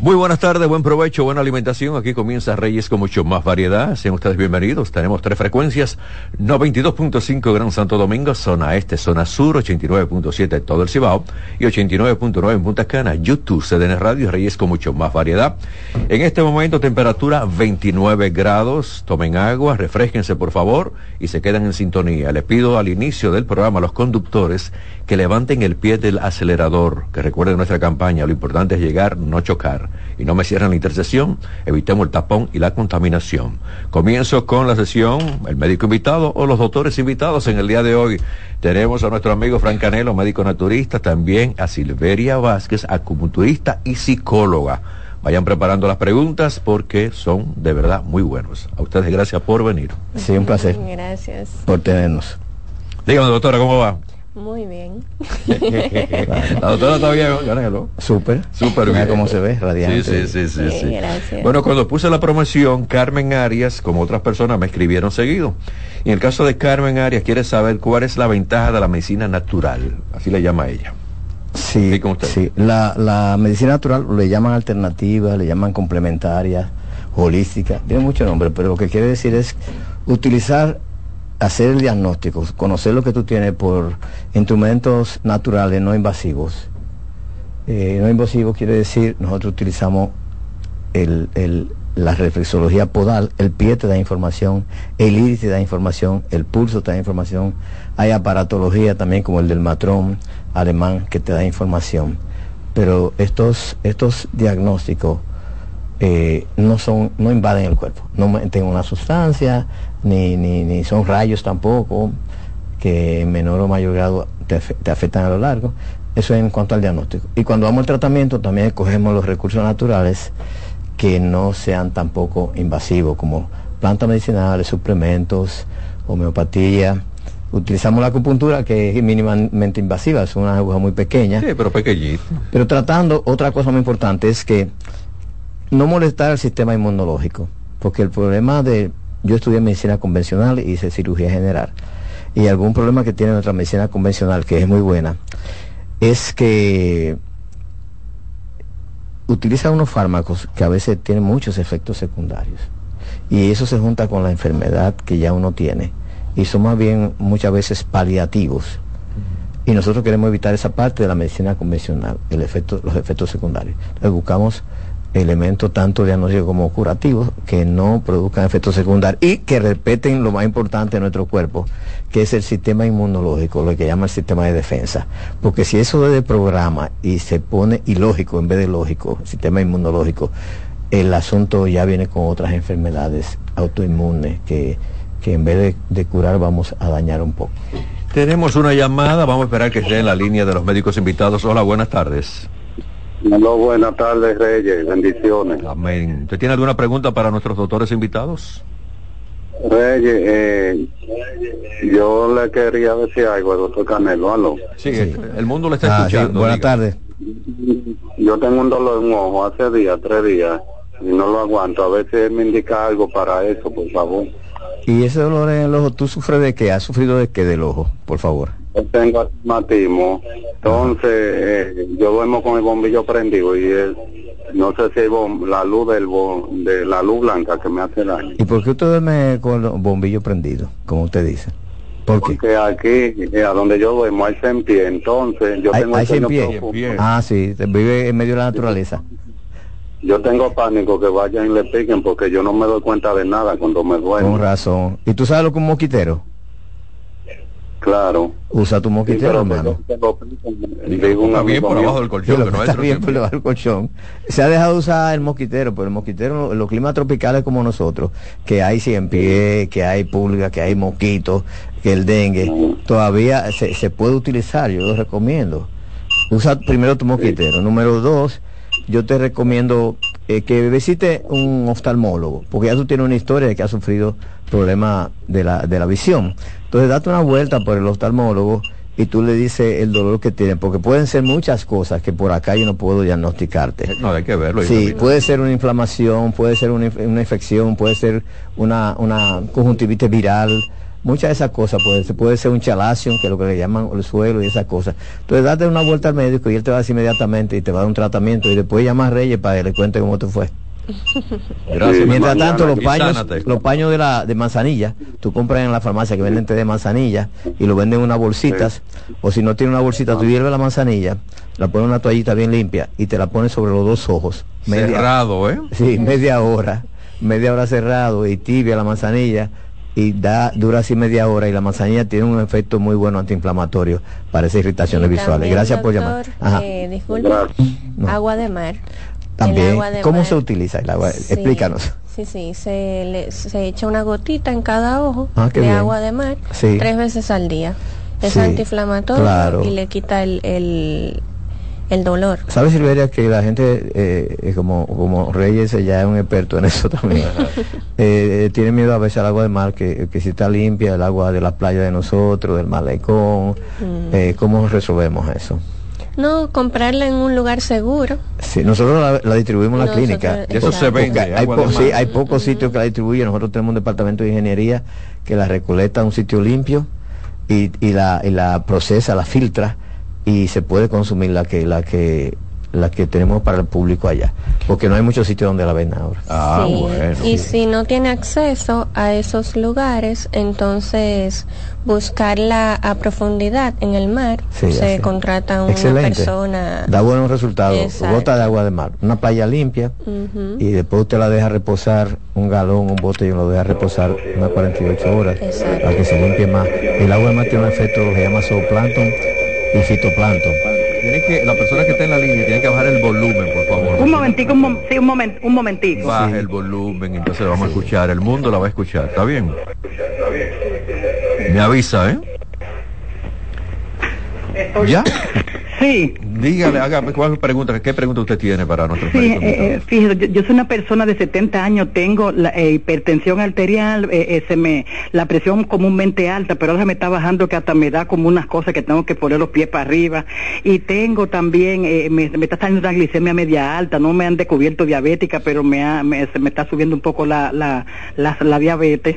Muy buenas tardes, buen provecho, buena alimentación. Aquí comienza Reyes con mucho más variedad. Sean ustedes bienvenidos. Tenemos tres frecuencias. 92.5 Gran Santo Domingo, zona este, zona sur, 89.7 todo el Cibao y 89.9 en Punta Cana. YouTube, CDN Radio, Reyes con mucho más variedad. En este momento temperatura 29 grados. Tomen agua, refresquense por favor y se quedan en sintonía. Le pido al inicio del programa a los conductores que levanten el pie del acelerador, que recuerden nuestra campaña. Lo importante es llegar, no chocar y no me cierren la intersección, evitemos el tapón y la contaminación. Comienzo con la sesión, el médico invitado o los doctores invitados en el día de hoy. Tenemos a nuestro amigo Frank Canelo, médico naturista, también a Silveria Vázquez, acupunturista y psicóloga. Vayan preparando las preguntas porque son de verdad muy buenos. A ustedes gracias por venir. Sí, un placer. Gracias. Por tenernos. Dígame, doctora, ¿cómo va? Muy bien. la doctora está bien, Canelo. Súper. Súper bien. cómo se ve, radiante. Sí, sí, sí, sí, Sí, sí. gracias. Bueno, cuando puse la promoción, Carmen Arias, como otras personas, me escribieron seguido. Y en el caso de Carmen Arias, quiere saber cuál es la ventaja de la medicina natural. Así le llama ella. Sí, Sí, sí. La, la medicina natural le llaman alternativa, le llaman complementaria, holística, tiene mucho nombre, pero lo que quiere decir es utilizar, hacer el diagnóstico, conocer lo que tú tienes por instrumentos naturales no invasivos. Eh, no invasivos quiere decir, nosotros utilizamos el, el- la reflexología podal, el pie te da información, el iris te da información, el pulso te da información, hay aparatología también como el del matrón alemán que te da información, pero estos, estos diagnósticos eh, no son, no invaden el cuerpo, no meten una sustancia, ni, ni, ni son rayos tampoco, que en menor o mayor grado te, te afectan a lo largo. Eso en cuanto al diagnóstico. Y cuando vamos al tratamiento también escogemos los recursos naturales que no sean tampoco invasivos, como plantas medicinales, suplementos, homeopatía. Utilizamos la acupuntura que es mínimamente invasiva, es una aguja muy pequeña. Sí, pero pequeñito. Pero tratando, otra cosa muy importante es que no molestar el sistema inmunológico, porque el problema de, yo estudié medicina convencional y hice cirugía general, y algún problema que tiene nuestra medicina convencional, que es muy buena, es que utiliza unos fármacos que a veces tienen muchos efectos secundarios, y eso se junta con la enfermedad que ya uno tiene, y son más bien muchas veces paliativos. Y nosotros queremos evitar esa parte de la medicina convencional, el efecto, los efectos secundarios. Buscamos elementos tanto diagnósticos como curativos que no produzcan efectos secundarios y que respeten lo más importante de nuestro cuerpo, que es el sistema inmunológico, lo que llama el sistema de defensa. Porque si eso es de programa y se pone ilógico en vez de lógico, sistema inmunológico, el asunto ya viene con otras enfermedades autoinmunes que, que en vez de, de curar vamos a dañar un poco. Tenemos una llamada, vamos a esperar que esté en la línea de los médicos invitados. Hola, buenas tardes. Hola, buenas tardes, Reyes. Bendiciones. Amén. ¿Usted tiene alguna pregunta para nuestros doctores invitados? Reyes, eh, yo le quería decir algo al doctor Canelo. Aló. Sí, el mundo le está Ah, sí, escuchando. buenas tardes. Yo tengo un dolor en un ojo hace días, tres días, y no lo aguanto. A veces me indica algo para eso, por favor. ¿Y ese dolor en el ojo, tú sufres de qué? ¿Has sufrido de qué del ojo, por favor? Tengo astigmatismo, entonces eh, yo duermo con el bombillo prendido y el- no sé si bom- la luz del bo- de la luz blanca que me hace daño. ¿Y por qué usted duerme con el bombillo prendido, como usted dice? ¿Por qué? Porque aquí, eh, a donde yo duermo, hay en pie, entonces yo ¿Hay, tengo hay cien pie? Ah, sí, vive en medio de la naturaleza. Yo tengo pánico que vayan y le piquen porque yo no me doy cuenta de nada cuando me duermo. Con razón. ¿Y tú sabes lo que es un mosquitero? Claro. Usa tu mosquitero, hermano. está bien por abajo del colchón, que no está es bien por debajo del colchón. Se ha dejado de usar el mosquitero, pero el mosquitero, los climas tropicales como nosotros, que hay cien pie, que hay pulga, que hay mosquitos, que el dengue, todavía se, se puede utilizar, yo lo recomiendo. Usa primero tu mosquitero. Número dos, yo te recomiendo eh, que visite un oftalmólogo, porque ya tú tienes una historia de que has sufrido problemas de la, de la visión. Entonces date una vuelta por el oftalmólogo y tú le dices el dolor que tiene, porque pueden ser muchas cosas que por acá yo no puedo diagnosticarte. No, hay que verlo. Sí, puede ser una inflamación, puede ser una, una infección, puede ser una, una conjuntivitis viral, muchas de esas cosas, puede ser, puede ser un chalación, que es lo que le llaman el suelo y esas cosas. Entonces date una vuelta al médico y él te va a decir inmediatamente y te va a dar un tratamiento y después llama a Reyes para que le cuente cómo te fue. Gracias. Mientras mañana. tanto, los paños, sánate. los paños de la de manzanilla, tú compras en la farmacia que venden té de manzanilla y lo venden en unas bolsitas, o si no tiene una bolsita, tú hierves la manzanilla, la pones en una toallita bien limpia y te la pones sobre los dos ojos. Cerrado, ¿eh? Sí, media hora, media hora cerrado y tibia la manzanilla y da dura así media hora y la manzanilla tiene un efecto muy bueno antiinflamatorio para esas irritaciones Y visuales. también, Gracias por llamar. Ajá. eh, disculpe. No. agua de mar. El También, agua de ¿cómo mar. se utiliza el agua? Sí, Explícanos. Sí, sí, se, le- se echa una gotita en cada ojo Ah, de bien. agua de mar Sí. tres veces al día. Es Sí, antiinflamatorio claro. y le quita el, el, el dolor. ¿Sabes, Silveria, que la gente, eh, eh, como, como Reyes ya es un experto en eso también, eh, eh, tiene miedo a veces al agua de mar, que, que si está limpia, el agua de la playa de nosotros, del malecón, Mm. eh, ¿cómo resolvemos eso? No, comprarla en un lugar seguro. Sí, nosotros la, la distribuimos en la Nosotros- clínica. Y eso se vende. Hay, po- sí, hay pocos sitios que la distribuyen. Nosotros tenemos un departamento de ingeniería que la recolecta en un sitio limpio y, y la, y la procesa, la filtra y se puede consumir la que, la que, la que tenemos para el público allá. Porque no hay muchos sitios donde la ven ahora. Ah, Sí, bueno. Y si no tiene acceso a esos lugares, entonces buscarla a profundidad en el mar. Sí, se así. contrata una Excelente. persona. Da buenos resultados. Exacto. Gota de agua de mar. Una playa limpia y después usted la deja reposar, un galón, un bote y lo deja reposar unas 48 horas Exacto. para que se limpie más. El agua de mar tiene un efecto que se llama zooplancton y fitoplancton. Tiene que, la persona que está en la línea tiene que bajar el volumen, por favor. Un momentico, un, mom- sí, un, moment, un momentico. Baja el volumen, entonces vamos a escuchar. El mundo la va a escuchar, ¿está bien? Me avisa, ¿eh? ¿Ya? Sí, Dígale, haga, ¿cuál pregunta, ¿qué pregunta usted tiene para nuestros sí, eh, eh, fíjese, yo, yo soy una persona de 70 años, tengo la eh, hipertensión arterial, eh, eh, se me, la presión comúnmente alta, pero ahora se me está bajando que hasta me da como unas cosas que tengo que poner los pies para arriba. Y tengo también, eh, me, me está saliendo una glicemia media alta, no me han descubierto diabética, pero me, ha- me, se me está subiendo un poco la, la, la, la diabetes.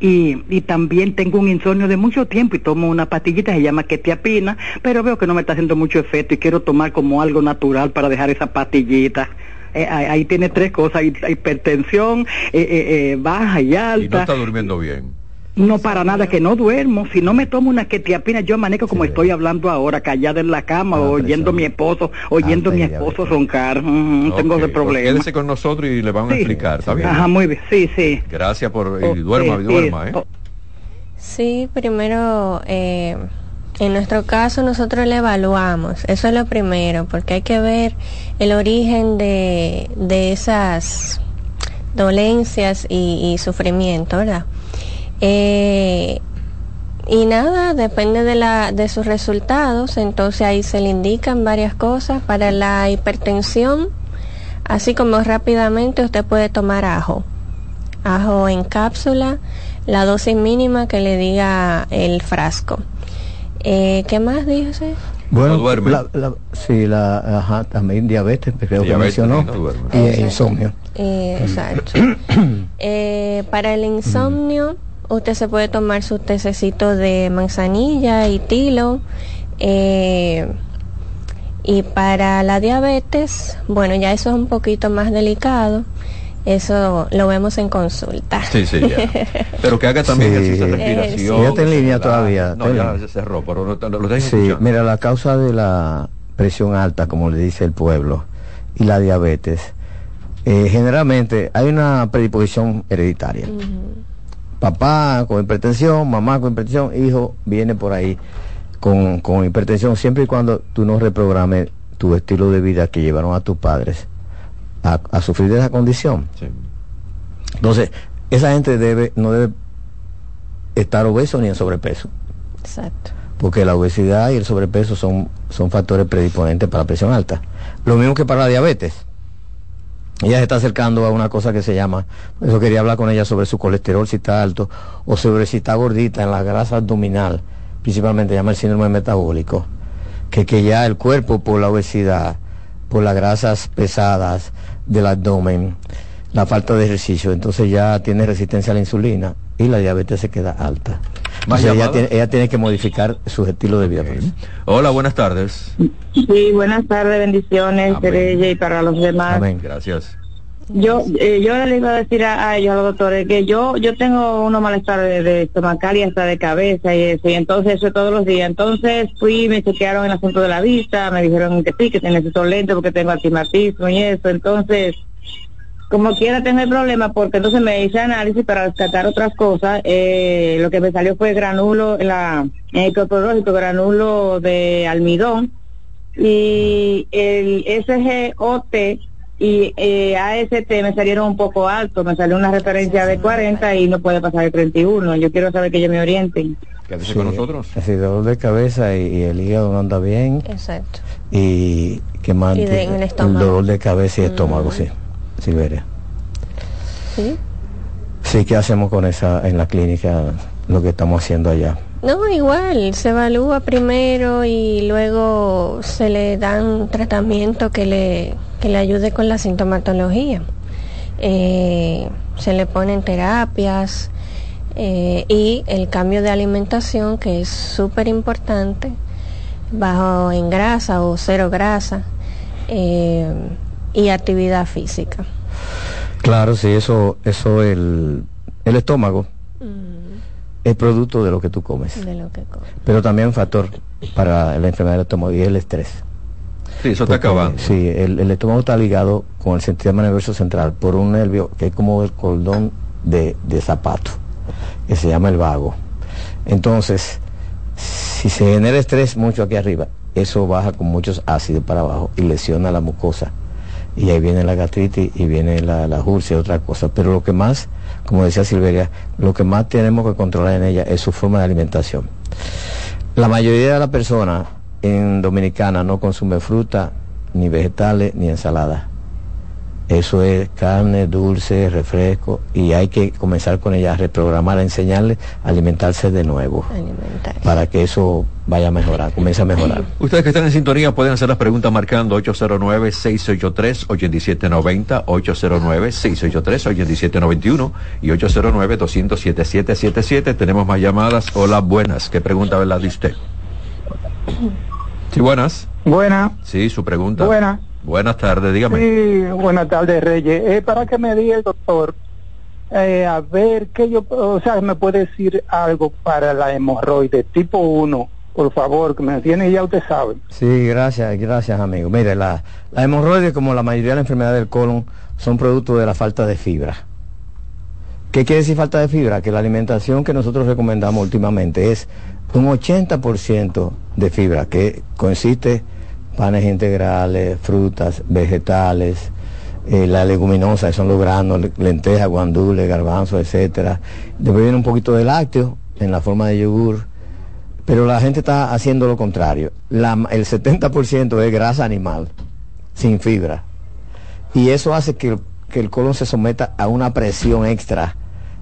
Y, y también tengo un insomnio de mucho tiempo y tomo una pastillita, se llama quetiapina, pero veo que no me está haciendo mucho efecto y quiero tomar como algo natural para dejar esa pastillita. Eh, ahí, ahí tiene tres cosas, hi- hipertensión, eh, eh, eh, baja y Y no alta. está durmiendo bien. No para nada, que no duermo. Si no me tomo una quetiapina, yo amanezco como Sí. estoy hablando ahora, callada en la cama, Ah, oyendo a mi esposo, oyendo a mi Alta esposo roncar. Ujú, tengo Ok, ese pues problema. Quédese con nosotros y le vamos a explicar, ¿está bien? Ajá, muy bien. Sí, sí. Gracias por... Y duerma, duerma, sí. ¿eh? Oh, Sí, primero, eh, en nuestro caso nosotros le evaluamos, eso es lo primero, porque hay que ver el origen de, de esas dolencias y, sufrimiento, ¿verdad? Eh, y nada, depende de, la, de sus resultados, entonces ahí se le indican varias cosas. Para la hipertensión, así como rápidamente usted puede tomar ajo, ajo en cápsula, la dosis mínima que le diga el frasco. Eh, ¿Qué más dice? Bueno, No duerme. la, la- sí, la, ajá, también diabetes, creo que Diabetes, mencionó, sí, no duerme. y Exacto. insomnio. Eh, exacto. Eh, para el insomnio, usted se puede tomar su tececito de manzanilla y tilo. eh, y para la diabetes, bueno, ya eso es un poquito más delicado. Eso lo vemos en consulta. Sí, sí, ya. Pero que haga también Sí. ejercicio de respiración. sí. Ella está en línea todavía, No, ya se cerró, pero lo, lo, lo Sí, mira, la causa de la presión alta, como le dice el pueblo, y la diabetes, eh, generalmente hay una predisposición hereditaria. Papá con hipertensión, mamá con hipertensión, hijo viene por ahí con, con hipertensión, siempre y cuando tú no reprogrames tu estilo de vida que llevaron a tus padres a, a sufrir de esa condición. Sí. Entonces, esa gente debe, no debe estar obeso ni en sobrepeso Exacto. porque la obesidad y el sobrepeso son, son factores predisponentes para la presión alta. Lo mismo que para la diabetes. Ella se está acercando a una cosa que se llama, por eso quería hablar con ella sobre su colesterol si está alto o sobre si está gordita en la grasa abdominal, principalmente se llama el síndrome metabólico, que, que ya el cuerpo por la obesidad, por las grasas pesadas del abdomen, la falta de ejercicio, entonces ya tiene resistencia a la insulina y la diabetes se queda alta. Más Entonces ella tiene, ella tiene que modificar su estilo de vida. por eso. Hola, buenas tardes. Sí, buenas tardes, bendiciones, Amén. Terella, y para los demás. Amén. Gracias. Yo eh, yo le iba a decir a, ellos, a los doctores, que yo yo tengo unos malestar de, estomacal y hasta de cabeza y eso, y entonces eso todos los días. Entonces fui, me chequearon el asunto de la vista, me dijeron que sí, que necesito lente porque tengo astigmatismo y eso. Entonces, como quiera tengo el problema porque entonces me hice análisis para descartar otras cosas. Eh, lo que me salió fue granulo, la, el corporológico, granulo de almidón y el SGOT y eh, AST me salieron un poco altos, me salió una referencia de 40 y no puede pasar de 31. Yo quiero saber que ellos me orienten. Quédese Sí, con nosotros. así, dolor de cabeza y, y el hígado no anda bien Exacto. y que más Y de- en el dolor de cabeza y estómago, Mm. sí, Silveria. ¿Sí? Sí, ¿qué hacemos con esa en la clínica? Lo que estamos haciendo allá. No, igual, se evalúa primero y luego se le dan tratamiento que le, que le ayude con la sintomatología. Eh, se le ponen terapias eh, y el cambio de alimentación que es súper importante, bajo en grasa o cero grasa eh, y actividad física. Claro, sí, eso, eso el, el estómago es producto de lo que tú comes, De lo que come. pero también un factor para la enfermedad del estómago y es el estrés. Sí, eso está Porque, acabando. Sí, el, el estómago está ligado con el sistema nervioso central por un nervio que es como el cordón de, de zapato, que se llama el vago. Entonces, si se genera estrés mucho aquí arriba, eso baja con muchos ácidos para abajo y lesiona la mucosa. Y ahí viene la gastritis y viene la, la úlcera y otra cosa. Pero lo que más, como decía Silveria, lo que más tenemos que controlar en ella es su forma de alimentación. La mayoría de las personas en Dominicana no consume fruta, ni vegetales, ni ensalada. Eso es carne, dulce, refresco, y hay que comenzar con ella a reprogramar, a enseñarle a alimentarse de nuevo, Alimentarse. para que eso vaya a mejorar, comience a mejorar. Ustedes que están en sintonía pueden hacer las preguntas marcando 809-683-8790, 809-683-8791 y 809-207-777. Tenemos más llamadas. Hola, buenas. ¿Qué pregunta verdad de usted? Sí, buenas. Buena, Sí, su pregunta. buena. Buenas tardes, dígame. Sí, buenas tardes, Reyes. Eh, para que me diga el doctor, eh, a ver, que yo, o sea, me puede decir algo para la hemorroide tipo 1, por favor, que me tiene ya usted sabe. Sí, gracias, gracias amigo. Mire, la, la hemorroides, como la mayoría de las enfermedades del colon, son producto de la falta de fibra. ¿Qué quiere decir falta de fibra? Que la alimentación que nosotros recomendamos últimamente es un 80% de fibra, que consiste panes integrales, frutas, vegetales, eh, la leguminosa, que son los granos, le- lentejas, guandules, garbanzos, etcétera. Después viene un poquito de lácteo en la forma de yogur, pero la gente está haciendo lo contrario. La- el 70% es grasa animal, sin fibra. Y eso hace que, que el colon se someta a una presión extra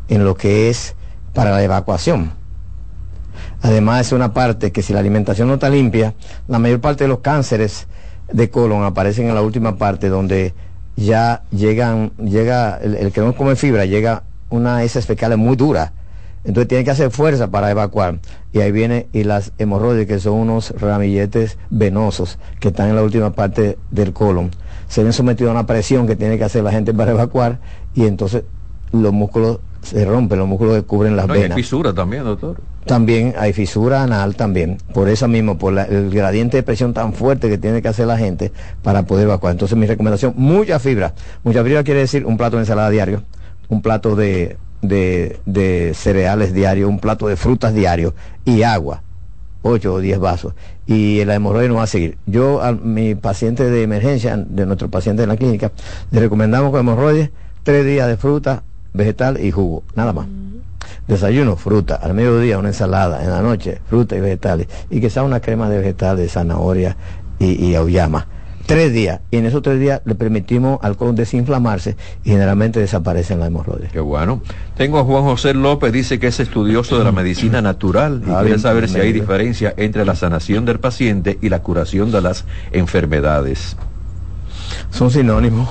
en lo que es para la evacuación. Además es una parte que si la alimentación no está limpia, la mayor parte de los cánceres de colon aparecen en la última parte donde ya llegan, llega, el, que no come fibra, llega una heces fecales muy dura. Entonces tiene que hacer fuerza para evacuar. Y ahí viene, y las hemorroides, que son unos ramilletes venosos que están en la última parte del colon, se ven sometidos a una presión que tiene que hacer la gente para evacuar, y entonces los músculos se rompen, los músculos que cubren las No, y hay venas. fisura también, doctor. También hay fisura anal también, por eso mismo, por la- el gradiente de presión tan fuerte que tiene que hacer la gente para poder evacuar. Entonces mi recomendación, mucha fibra. Mucha fibra quiere decir un plato de ensalada diario, un plato de, de, de cereales diario, un plato de frutas diario y agua, 8 o 10 vasos. Y la hemorroide no va a seguir. Yo a mi paciente de emergencia, de nuestro paciente en la clínica, le recomendamos con hemorroides tres días de fruta, vegetal y jugo, nada más. Desayuno, fruta, al mediodía una ensalada, en la noche fruta y vegetales, y sea una crema de vegetales, de zanahoria y, y auyama. tres días. Y en esos tres días le permitimos al colon desinflamarse y generalmente desaparecen las hemorroides. Qué bueno. Tengo a Juan José López, dice que es estudioso de la medicina natural y Ah, quiere bien, saber si hay diferencia entre la sanación del paciente y la curación de las enfermedades. Son sinónimos.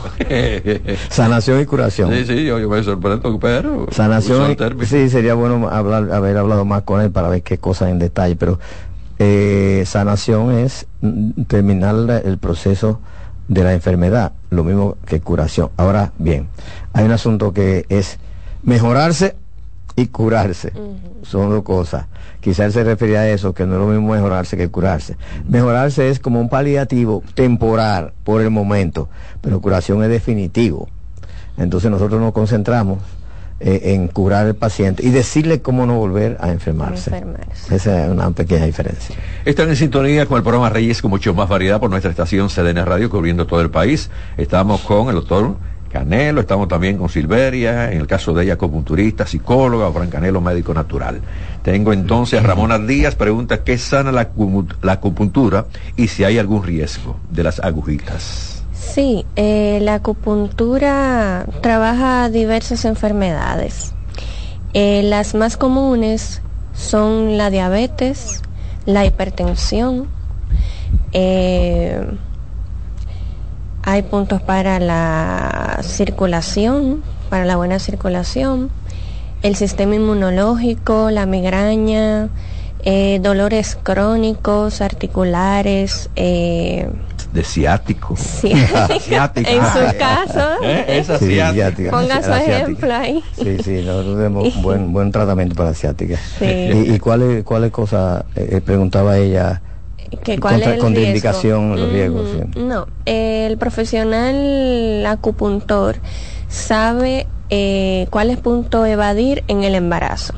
Sanación y curación. Sí, sí, yo, yo me sorprendo, pero... Sanación, término. sí, sería bueno hablar, haber hablado más con él para ver qué cosas en detalle, pero eh, sanación es terminar el proceso de la enfermedad, lo mismo que curación. Ahora bien, hay un asunto que es mejorarse y curarse. Son dos cosas. Quizás se refería a eso, que no es lo mismo mejorarse que curarse. Mejorarse es como un paliativo temporal por el momento, pero curación es definitivo. Entonces nosotros nos concentramos eh, en curar al paciente y decirle cómo no volver a enfermarse. Enfermarse. Esa es una pequeña diferencia. Están en sintonía con el programa Reyes con mucho más variedad por nuestra estación CDN Radio cubriendo todo el país. Estamos con el doctor Canelo, estamos también con Silveria, en el caso de ella acupunturista, psicóloga, o Fran Canelo, médico natural. Tengo entonces a Ramona Díaz, pregunta qué sana la acupuntura y si hay algún riesgo de las agujitas. Sí, eh, la acupuntura trabaja diversas enfermedades. Eh, las más comunes son la diabetes, la hipertensión, eh, hay puntos para la circulación, para la buena circulación, el sistema inmunológico, la migraña, eh, dolores crónicos, articulares, eh, De ciático. Sí. Ciática. en su caso, ¿Eh? Esa Sí, ciática. ciática. ponga su ejemplo ahí. Sí, sí, nosotros tenemos buen, buen tratamiento para la ciática. Sí. ¿Y, y cuáles cuáles cosas eh, preguntaba ella? Que cuál Contra- es el contraindicación, riesgo? los riesgos, sí. No, el profesional acupuntor sabe eh, cuáles puntos evadir en el embarazo.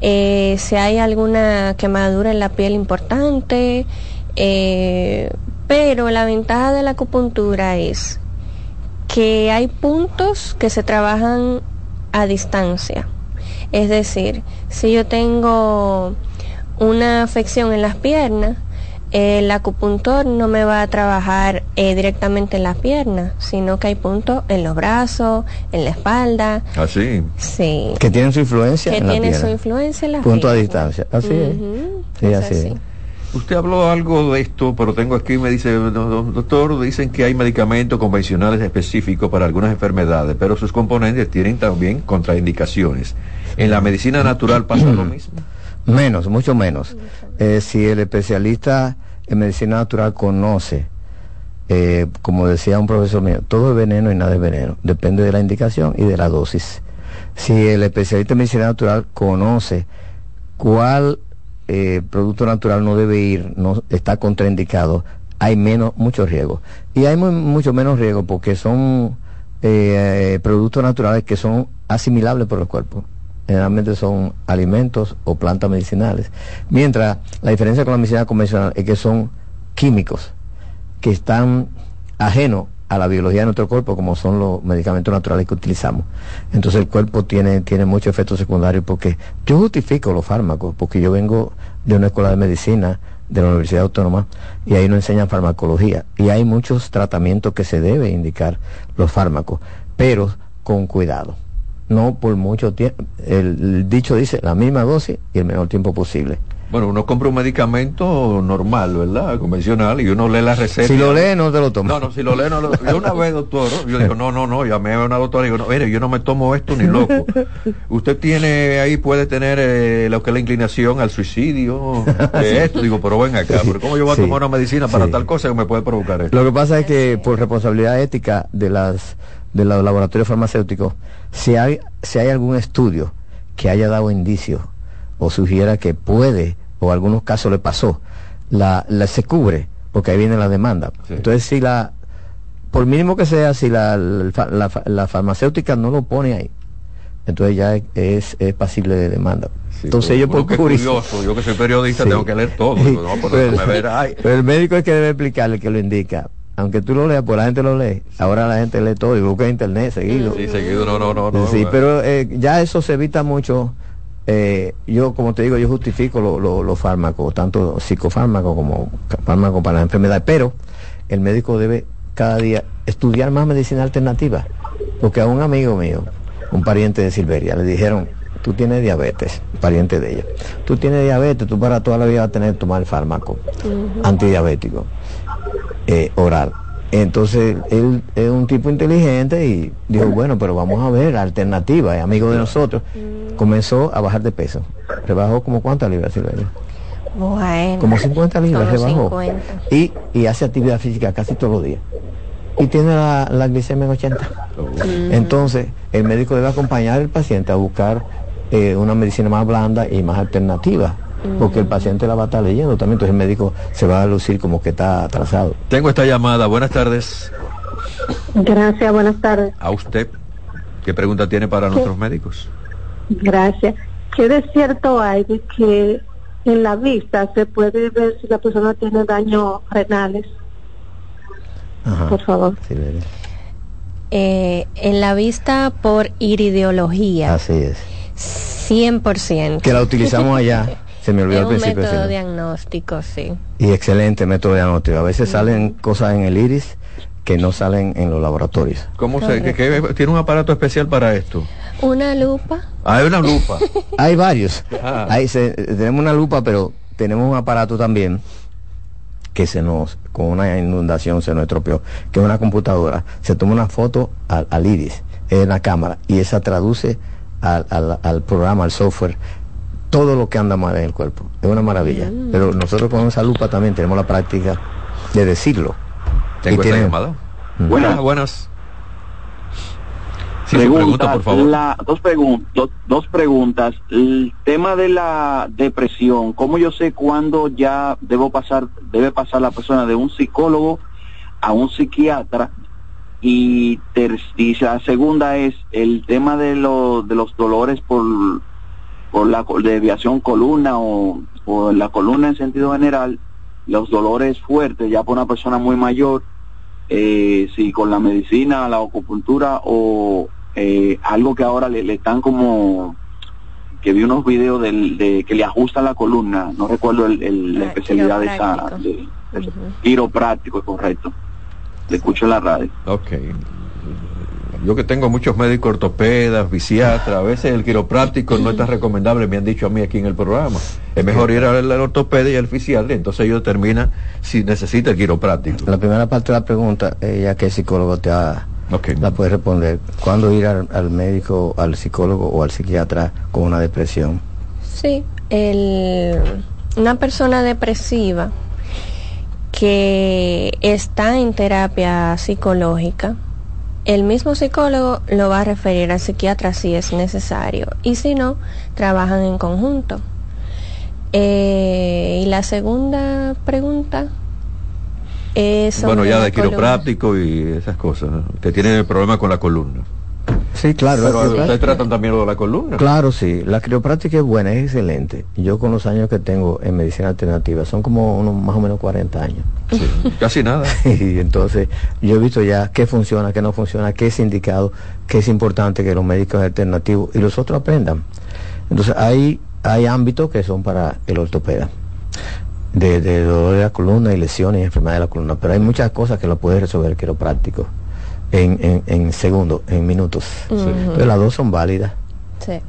Eh, si hay alguna quemadura en la piel importante, eh, pero la ventaja de la acupuntura es que hay puntos que se trabajan a distancia. Es decir, si yo tengo una afección en las piernas, el acupuntor no me va a trabajar eh, directamente en las piernas, sino que hay puntos en los brazos, en la espalda, Así. sí, Que tienen su influencia que en la tiene su influencia en las Punto a distancia. Así es. Sí, es así es. Usted habló algo de esto, pero tengo aquí, me dice, "Do- do- doctor, dicen que hay medicamentos convencionales específicos para algunas enfermedades, pero sus componentes tienen también contraindicaciones. ¿En la medicina natural pasa lo mismo? Menos, mucho menos. Eh, si el especialista en medicina natural conoce, eh, como decía un profesor mío, todo es veneno y nada es veneno. Depende de la indicación y de la dosis. Si el especialista en medicina natural conoce cuál eh, producto natural no debe ir, no está contraindicado, hay menos, mucho riesgo. Y hay mu- mucho menos riesgo porque son productos naturales que son asimilables por el cuerpo. Generalmente son alimentos o plantas medicinales. Mientras la diferencia con la medicina convencional es que son químicos que están ajenos a la biología de nuestro cuerpo, como son los medicamentos naturales que utilizamos. Entonces el cuerpo tiene, tiene muchos efectos secundarios porque yo justifico los fármacos, porque yo vengo de una escuela de medicina de la Universidad Autónoma y ahí nos enseñan farmacología y hay muchos tratamientos que se debe indicar los fármacos, pero con cuidado. No por mucho tiempo. El, el dicho dice la misma dosis y el menor tiempo posible. Bueno, uno compra un medicamento normal, ¿verdad? Convencional, y uno lee la receta. Si lo lee, no te lo tomas. No, no, si lo lee, no lo... Yo una vez, doctor, yo digo, no, no, no, llamé a una doctora y digo, no, mire, yo no me tomo esto ni loco. Usted tiene ahí, puede tener eh, lo que es la inclinación al suicidio, esto, digo, pero ven acá, pero ¿cómo yo voy a Sí, tomar una medicina para sí. tal cosa que me puede provocar esto? Lo que pasa es que por responsabilidad ética de las de los laboratorios farmacéuticos, si hay si hay algún estudio que haya dado indicios o sugiera que puede o algunos casos le pasó, la, la se cubre porque ahí viene la demanda. Sí. Entonces si la por mínimo que sea si la, la, farmacéutica no lo pone ahí, entonces ya es, es pasible de demanda. Sí, entonces uno por curioso, yo que soy periodista Sí. tengo que leer todo, no, pero ver, ay. pero el médico es que debe explicarle que lo indica. Aunque tú lo leas, pues la gente lo lee. Ahora la gente lee todo y busca internet seguido. Sí, seguido, no, no, no, no. Sí, pero eh, ya eso se evita mucho. Eh, yo, como te digo, yo justifico lo- lo- los fármacos, tanto psicofármacos como fármacos para la enfermedad. Pero el médico debe cada día estudiar más medicina alternativa. Porque a un amigo mío, un pariente de Silveria, le dijeron, tú tienes diabetes, pariente de ella, tú tienes diabetes, tú para toda la vida vas a tener que tomar el fármaco antidiabético eh, oral. Entonces él es un tipo inteligente y dijo, bueno, pero vamos a ver, alternativa, es amigo de nosotros. Comenzó a bajar de peso. Rebajó como cuántas libras, Silveria. Bueno. Como 50 libras rebajó. 50. Y, y hace actividad física casi todos los días. Y tiene la, la glicemia en 80. Entonces, el médico debe acompañar al paciente a buscar eh, una medicina más blanda y más alternativa. Porque el paciente la va a estar leyendo también, entonces el médico se va a lucir como que está atrasado. Tengo esta llamada. Buenas tardes. Gracias, buenas tardes. A usted. ¿Qué pregunta tiene para nuestros médicos? Gracias. ¿Qué de cierto hay de que en la vista se puede ver si la persona tiene daños renales? Ajá. Por favor. Silveria. Eh, en la vista por irideología, Así es. 100%. Que la utilizamos allá. Se me olvidó es al un principio. método decirlo. diagnóstico, sí. Y excelente método diagnóstico. A veces salen cosas en el iris que no salen en los laboratorios. ¿Cómo se, que, que- tiene un aparato especial para esto? Una lupa. Ah, hay una lupa. Hay varios. Ah. Hay, se- tenemos una lupa, pero tenemos un aparato también que se nos, con una inundación se nos estropeó, que es una computadora. Se toma una foto al, al iris en la cámara y esa traduce al, al- al programa, al software, todo lo que anda mal en el cuerpo. Es una maravilla. Pero nosotros con esa lupa también tenemos la práctica de decirlo. Tengo Y esta tiene- llamada. Mm. Buenas, buenas. Sí, su pregunta, por favor. la- dos, pregun- dos, dos preguntas. El tema de la depresión, ¿cómo yo sé cuándo ya debo pasar, debe pasar la persona de un psicólogo a un psiquiatra? Y, ter- y la segunda es el tema de, lo- de los dolores por, por la desviación columna o por la columna en sentido general, los dolores fuertes ya por una persona muy mayor, eh, si con la medicina, la acupuntura o eh, algo que ahora le, le están como que vi unos videos del, de que le ajustan la columna, no recuerdo el, el- la Ah, especialidad de esa de, de eso. quiropráctico, correcto. Le escucho en la radio. Ok. Yo que tengo muchos médicos ortopedas, fisiatras, a veces el quiropráctico no es tan recomendable, me han dicho a mí aquí en el programa. Es mejor ir al ortopeda y al fisiatra, y entonces ellos determinan si necesita el quiropráctico. La primera parte de la pregunta, eh, ya que el psicólogo te ha, Ok. la puede responder. ¿Cuándo ir al, al médico, al psicólogo o al psiquiatra con una depresión? Sí, el, una persona depresiva que está en terapia psicológica, el mismo psicólogo lo va a referir al psiquiatra si es necesario y si no, trabajan en conjunto. Eh, y la segunda pregunta es Bueno, ya de columna. quiropráctico y esas cosas. ¿no? Que tiene problema con la columna. Sí, claro. la Pero ustedes tratan también lo de la columna. Claro, sí. La criopráctica es buena, es excelente. Yo con los años que tengo en medicina alternativa, son como unos más o menos 40 años. Sí, casi nada. y entonces yo he visto ya qué funciona, qué no funciona, qué es indicado, qué es importante que los médicos alternativos y los otros aprendan. Entonces hay, hay ámbitos que son para el ortopeda. De, de dolor de la columna y lesiones y enfermedades de la columna. Pero hay muchas cosas que lo puede resolver el quiropráctico en, en, en segundos, en minutos. Entonces las dos son válidas. Sí.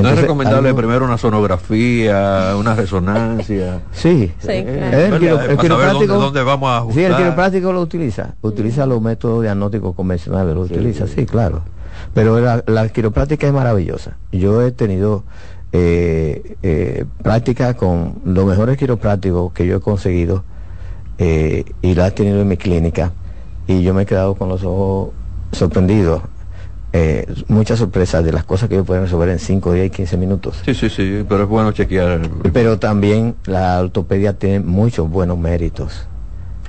No es recomendable algo- primero una sonografía, una resonancia. Sí, Sí, eh, claro. el, el quiropráctico. dónde- dónde vamos a Sí, el quiropráctico lo utiliza. Utiliza los métodos diagnósticos convencionales, lo utiliza, sí, claro. Pero la, la quiropráctica es maravillosa. Yo he tenido eh, eh, práctica con los mejores quiroprácticos que yo he conseguido eh, y la he tenido en mi clínica y yo me he quedado con los ojos sorprendidos. Eh, muchas sorpresas de las cosas que ellos pueden resolver en 5, 10 y 15 minutos. Sí, sí, sí, pero es bueno chequear. Pero también la ortopedia tiene muchos buenos méritos.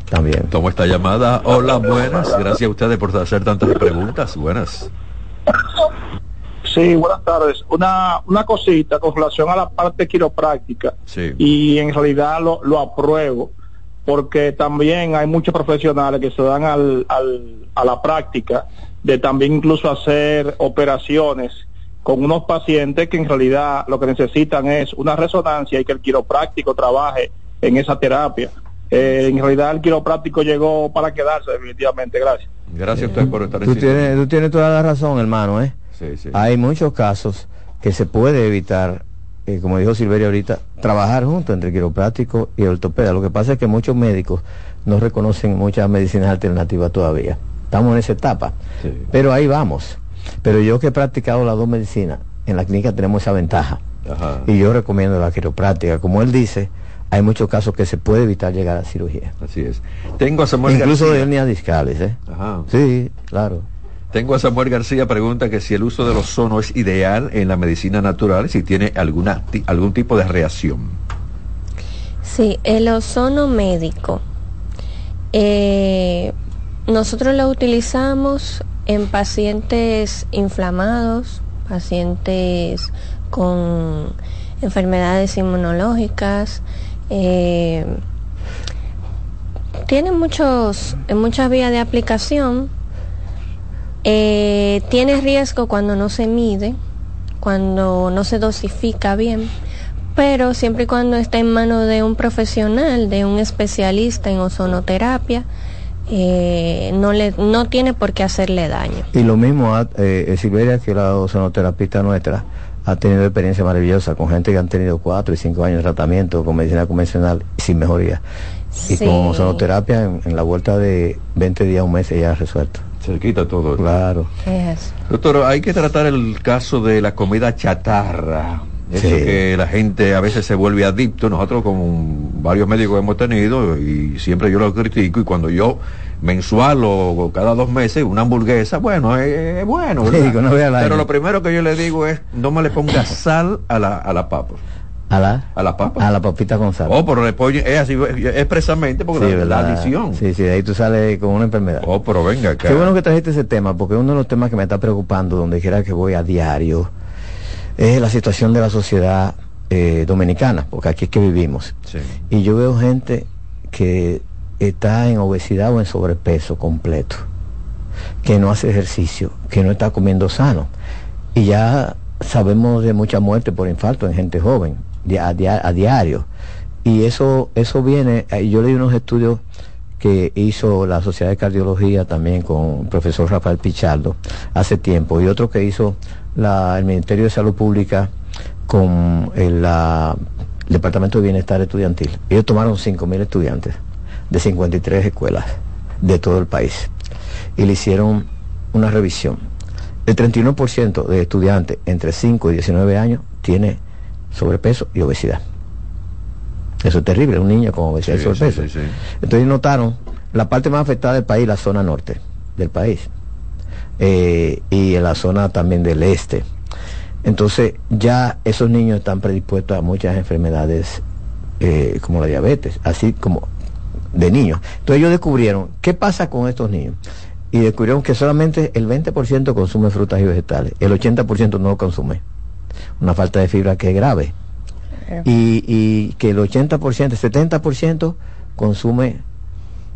También. Tomo esta llamada. Hola, buenas. Gracias a ustedes por hacer tantas preguntas. Buenas. Sí, buenas tardes. Una, una cosita con relación a la parte quiropráctica. Sí. Y en realidad lo, lo apruebo, porque también hay muchos profesionales que se dan al, al- a la práctica de también incluso hacer operaciones con unos pacientes que en realidad lo que necesitan es una resonancia y que el quiropráctico trabaje en esa terapia. Eh, en realidad el quiropráctico llegó para quedarse definitivamente. Gracias. Gracias a usted por estar Tú tienes, tú tienes toda la razón, hermano, ¿eh? Sí, sí. Hay muchos casos que se puede evitar, eh, como dijo Silveria ahorita, trabajar juntos entre quiropráctico y ortopeda. Lo que pasa es que muchos médicos no reconocen muchas medicinas alternativas todavía. Estamos en esa etapa. Sí. Pero ahí vamos. Pero yo que he practicado las dos medicinas, en la clínica tenemos esa ventaja. Ajá. Y yo recomiendo la quiropráctica. Como él dice, hay muchos casos que se puede evitar llegar a cirugía. Así es. Tengo a Samuel Incluso de hernias discales, ¿eh? Ajá. Sí, claro. Tengo a Samuel García, pregunta que si el uso del ozono es ideal en la medicina natural, si tiene alguna, algún tipo de reacción. Sí, el ozono médico. Eh, nosotros lo utilizamos en pacientes inflamados, pacientes con enfermedades inmunológicas. eh, tiene muchos, muchas vías de aplicación. Eh, tiene riesgo cuando no se mide, cuando no se dosifica bien, pero siempre y cuando está en manos de un profesional, de un especialista en ozonoterapia, eh, no, le, no tiene por qué hacerle daño. Y lo mismo, ha- eh, Silveria, que la ozonoterapista nuestra, ha tenido experiencia maravillosa con gente que han tenido cuatro y cinco años de tratamiento con medicina convencional sin mejoría. Y con ozonoterapia, en, en la vuelta de 20 días, un mes, ya resuelto. Se quita todo. Claro. Es- Doctor, hay que tratar el caso de la comida chatarra. Eso Sí. que la gente a veces se vuelve adicto. Nosotros con varios médicos hemos tenido y siempre yo lo critico y cuando yo mensual o cada dos meses una hamburguesa, bueno, es, bueno. Pero lo primero que yo le digo es no me le ponga sal a la, a la papa. A la, A la papa. a la papita sal. Oh, pero le pone- es así, expresamente porque sí, la, la ¿verdad? adicción. Sí, sí, de ahí tú sales con una enfermedad. Oh, pero venga acá. Qué bueno que trajiste ese tema, porque uno de los temas que me está preocupando, donde quiera que voy a diario, es la situación de la sociedad eh, dominicana, porque aquí es que vivimos. Sí. Y yo veo gente que está en obesidad o en sobrepeso completo, que no hace ejercicio, que no está comiendo sano. Y ya sabemos de mucha muerte por infarto en gente joven, a, dia- a diario. Y eso, eso viene, eh, yo leí unos estudios que hizo la Sociedad de Cardiología también con el profesor Rafael Pichardo hace tiempo, y otro que hizo la- el Ministerio de Salud Pública con el, la- el Departamento de Bienestar Estudiantil. Ellos tomaron 5.000 estudiantes de 53 escuelas de todo el país y le hicieron una revisión. El 31% de estudiantes entre 5 y 19 años tiene sobrepeso y obesidad. Eso es terrible, un niño con obesidad Sí, y sobrepeso. sí, sí, sí. Entonces notaron la parte más afectada del país, la zona norte del país, eh, y en la zona también del este. Entonces ya esos niños están predispuestos a muchas enfermedades eh, como la diabetes, así como de niños. Entonces ellos descubrieron qué pasa con estos niños. Y descubrieron que solamente el 20% consume frutas y vegetales, el 80% no lo consume. Una falta de fibra que es grave y, y que el 80%, el 70% consume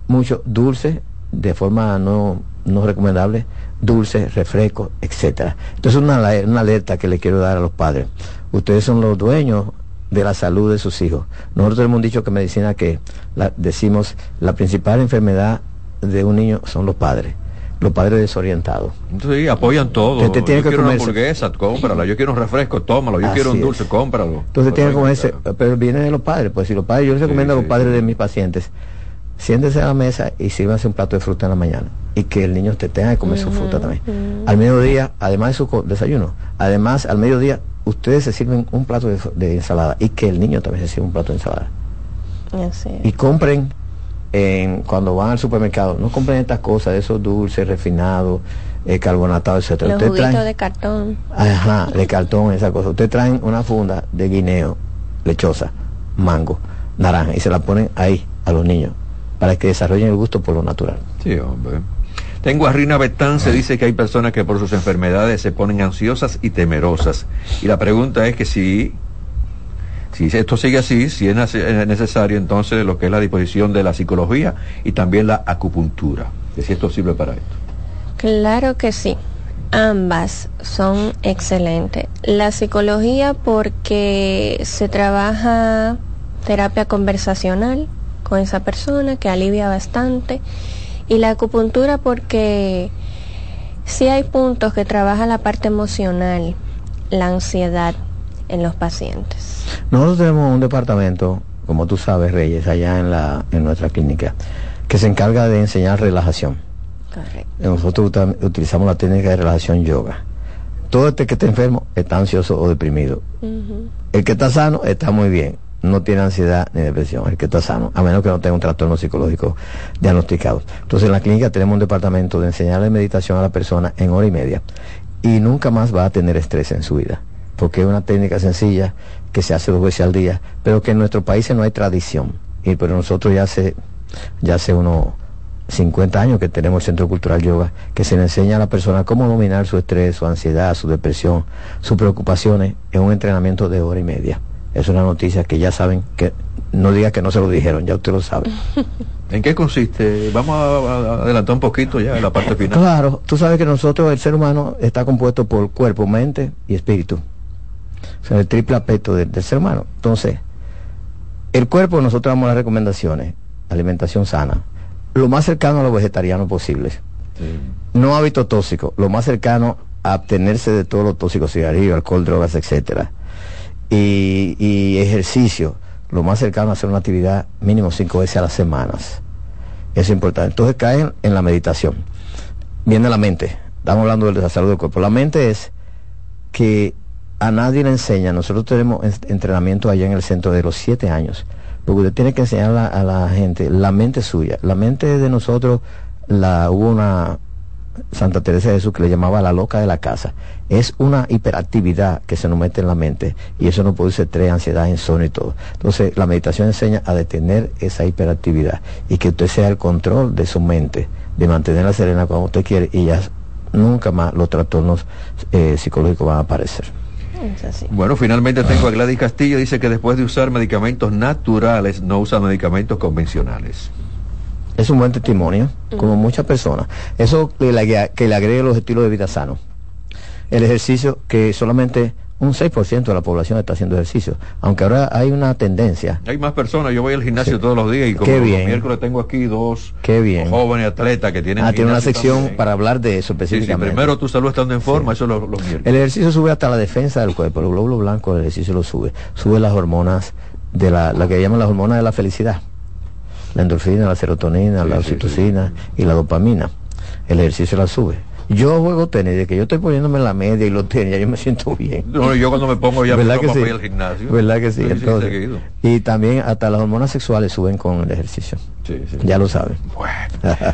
mucho dulce de forma no, no recomendable, dulce, refresco, etcétera. Entonces una, una alerta que le quiero dar a los padres. Ustedes son los dueños de la salud de sus hijos. Nosotros hemos dicho que medicina que la- decimos la principal enfermedad de un niño son los padres, los padres desorientados. Sí, apoyan todo. Usted tiene yo que quiero una comerse- hamburguesa, cómprala. Yo quiero un refresco, tómalo. Yo Así quiero un es. dulce, cómpralo. Entonces tiene Pero como venga ese, acá. pero viene de los padres, pues si los padres, yo les Sí, recomiendo a los padres sí. de mis pacientes, siéntese a la mesa y sírvanse un plato de fruta en la mañana y que el niño te tenga que comer su fruta también. Al mediodía, además de su desayuno, además al mediodía ustedes se sirven un plato de, de ensalada y que el niño también se sirva un plato de ensalada. así es. Y compren en, cuando van al supermercado, no compren estas cosas, esos dulces refinados, eh, carbonatados, etcétera. Los traen- de cartón. Ajá, de cartón, esa cosa. Ustedes traen una funda de guineo, lechosa, mango, naranja y se la ponen ahí a los niños para que desarrollen el gusto por lo natural. Sí, hombre. Tengo a Rina Betán, se dice que hay personas que por sus enfermedades se ponen ansiosas y temerosas. Y la pregunta es que si, si esto sigue así, si es nece- es necesario entonces lo que es la disposición de la psicología y también la acupuntura, que si esto sirve para esto. Claro que sí. Ambas son excelentes. La psicología porque se trabaja terapia conversacional con esa persona, que alivia bastante. Y la acupuntura porque sí hay puntos que trabaja la parte emocional, la ansiedad en los pacientes. Nosotros tenemos un departamento, como tú sabes, Reyes, allá en, la, en nuestra clínica, que se encarga de enseñar relajación. Correcto. Nosotros uta- utilizamos la técnica de relajación yoga. Todo este que está enfermo está ansioso o deprimido. El que está sano está muy bien. No tiene ansiedad ni depresión. El que está sano, a menos que no tenga un trastorno psicológico diagnosticado. Entonces en la clínica tenemos un departamento de enseñarle meditación a la persona en hora y media. Y nunca más va a tener estrés en su vida. Porque es una técnica sencilla que se hace dos veces al día, pero que en nuestros países no hay tradición. Y pero nosotros ya hace, ya hace unos 50 años que tenemos el Centro Cultural Yoga, que se le enseña a la persona cómo dominar su estrés, su ansiedad, su depresión, sus preocupaciones en un entrenamiento de hora y media. Es una noticia que ya saben, que no diga que no se lo dijeron, ya usted lo sabe. ¿En qué consiste? Vamos a, a adelantar un poquito ya en la parte final. Claro, tú sabes que nosotros, el ser humano, está compuesto por cuerpo, mente y espíritu. O sea, el triple aspecto del, del ser humano. Entonces, el cuerpo, nosotros damos las recomendaciones, alimentación sana, lo más cercano a lo vegetariano posible. No hábito tóxico, lo más cercano a abstenerse de todo lo tóxico, cigarrillo, alcohol, drogas, etcétera. Y, y ejercicio, lo más cercano a hacer una actividad mínimo cinco veces a las semanas. Eso es importante. Entonces caen en la meditación. Viene la mente. Estamos hablando de la salud del cuerpo. La mente es que a nadie le enseña. Nosotros tenemos en- entrenamiento allá en el centro de los siete años. Porque usted tiene que enseñar a la, gente la mente suya. La mente de nosotros, la hubo una Santa Teresa de Jesús que le llamaba la loca de la casa. Es una hiperactividad que se nos mete en la mente y eso nos produce estrés, ansiedad, insomnio y todo. Entonces la meditación enseña a detener esa hiperactividad y que usted sea el control de su mente, de mantenerla serena cuando usted quiere y ya nunca más los trastornos eh, psicológicos van a aparecer. Es así. Bueno, finalmente tengo a Gladys Castillo, dice que después de usar medicamentos naturales, no usa medicamentos convencionales. Es un buen testimonio, como muchas personas. Eso que le, que le agregue los estilos de vida sanos. El ejercicio, que solamente un 6% de la población está haciendo ejercicio, aunque ahora hay una tendencia. Hay más personas, yo voy al gimnasio Sí. todos los días y como Qué los miércoles tengo aquí dos Qué bien. jóvenes atletas que tienen Ah, tiene una sección también. para hablar de eso Sí, sí, específicamente. primero tu salud estando en forma, eso los, los miércoles. El ejercicio sube hasta la defensa del cuerpo, los glóbulos blancos del ejercicio lo sube. Sube las hormonas de la, la que llaman las hormonas de la felicidad. La endorfina, la serotonina, la oxitocina y la dopamina. El ejercicio la sube. Yo juego tenis, de que yo estoy poniéndome la media y los tenis, ya yo me siento bien. No, yo cuando me pongo ya me ¿Verdad tomo que sí? al gimnasio. ¿Verdad que sí? Entonces, y también hasta las hormonas sexuales suben con el ejercicio. Sí, sí. Ya lo saben.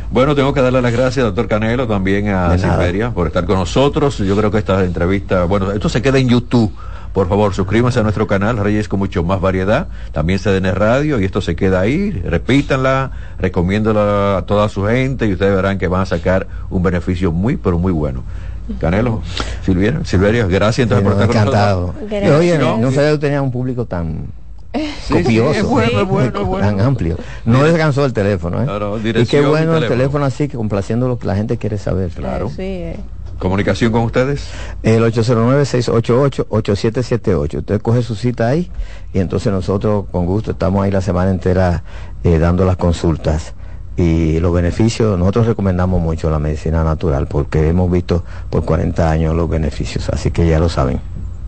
Bueno, tengo que darle las gracias, doctor Canelo, también a. Silveria por estar con nosotros. Yo creo que esta entrevista, bueno, esto se queda en YouTube. Por favor, suscríbanse a nuestro canal Reyes con mucho más variedad. También CDN Radio y esto se queda ahí. Repítanla, recomiéndola a toda su gente y ustedes verán que van a sacar un beneficio muy, pero muy bueno. Canelo, Silveria, Silveria, gracias entonces por Bueno, estar con encantado. nosotros. Y Oye, no, No, sabía que tenía un público tan sí, copioso, es bueno, es bueno, es bueno. tan amplio. No descansó el teléfono, ¿eh? Claro, y qué bueno el teléfono. teléfono así, que complaciendo lo que la gente quiere saber. Claro. Sí, eh. Comunicación con ustedes. El 809-688-8778. Usted coge su cita ahí y entonces nosotros con gusto estamos ahí la semana entera eh, dando las consultas. Y los beneficios, nosotros recomendamos mucho la medicina natural porque hemos visto por 40 años los beneficios, así que ya lo saben.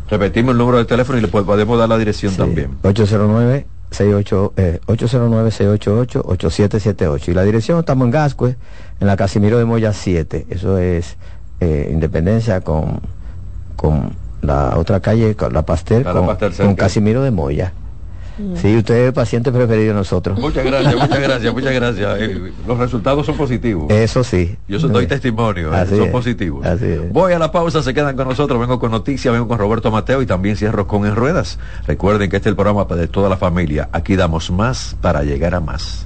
Repetimos el número de teléfono y le po- podemos dar la dirección también. 809 68, eh, 809-688-8778. Y la dirección estamos en Gascue, en la Casimiro de Moya 7. Eso es eh, Independencia con, con la otra calle, con la Pastel, la con, Pastel con cerca. Casimiro de Moya. Sí, usted es el paciente preferido de nosotros. Muchas gracias, muchas gracias, muchas gracias. Eh, los resultados son positivos. Eso sí. Yo so- doy testimonio, eh, Así son es, positivos. así es. Voy a la pausa, se quedan con nosotros. Vengo con noticias, vengo con Roberto Mateo y también cierro con En Ruedas. Recuerden que este es el programa de toda la familia. Aquí damos más para llegar a más.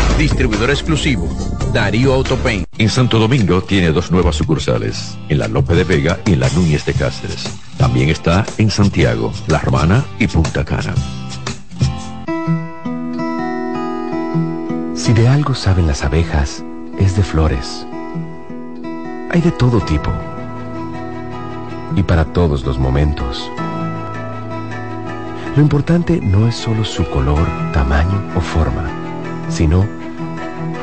distribuidor exclusivo, Darío Autopain. En Santo Domingo tiene dos nuevas sucursales, en la Lope de Vega y en la Núñez de Cáceres. También está en Santiago, La Romana y Punta Cana. Si de algo saben las abejas, es de flores. Hay de todo tipo y para todos los momentos. Lo importante no es solo su color, tamaño o forma, sino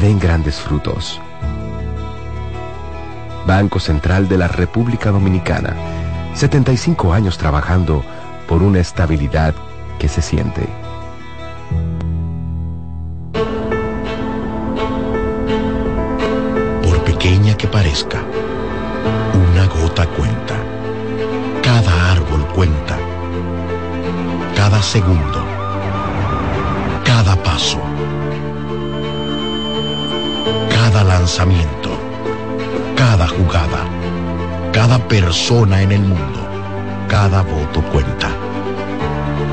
den grandes frutos. Banco Central de la República Dominicana, 75 años trabajando por una estabilidad que se siente. Por pequeña que parezca, una gota cuenta. Cada árbol cuenta. Cada segundo. Cada jugada. Cada persona en el mundo. Cada voto cuenta.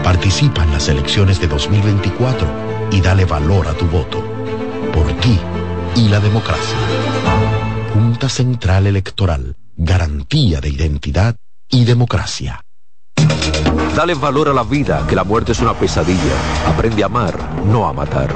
Participa en las elecciones de 2024 y dale valor a tu voto. Por ti y la democracia. Junta Central Electoral. Garantía de identidad y democracia. Dale valor a la vida, que la muerte es una pesadilla. Aprende a amar, no a matar.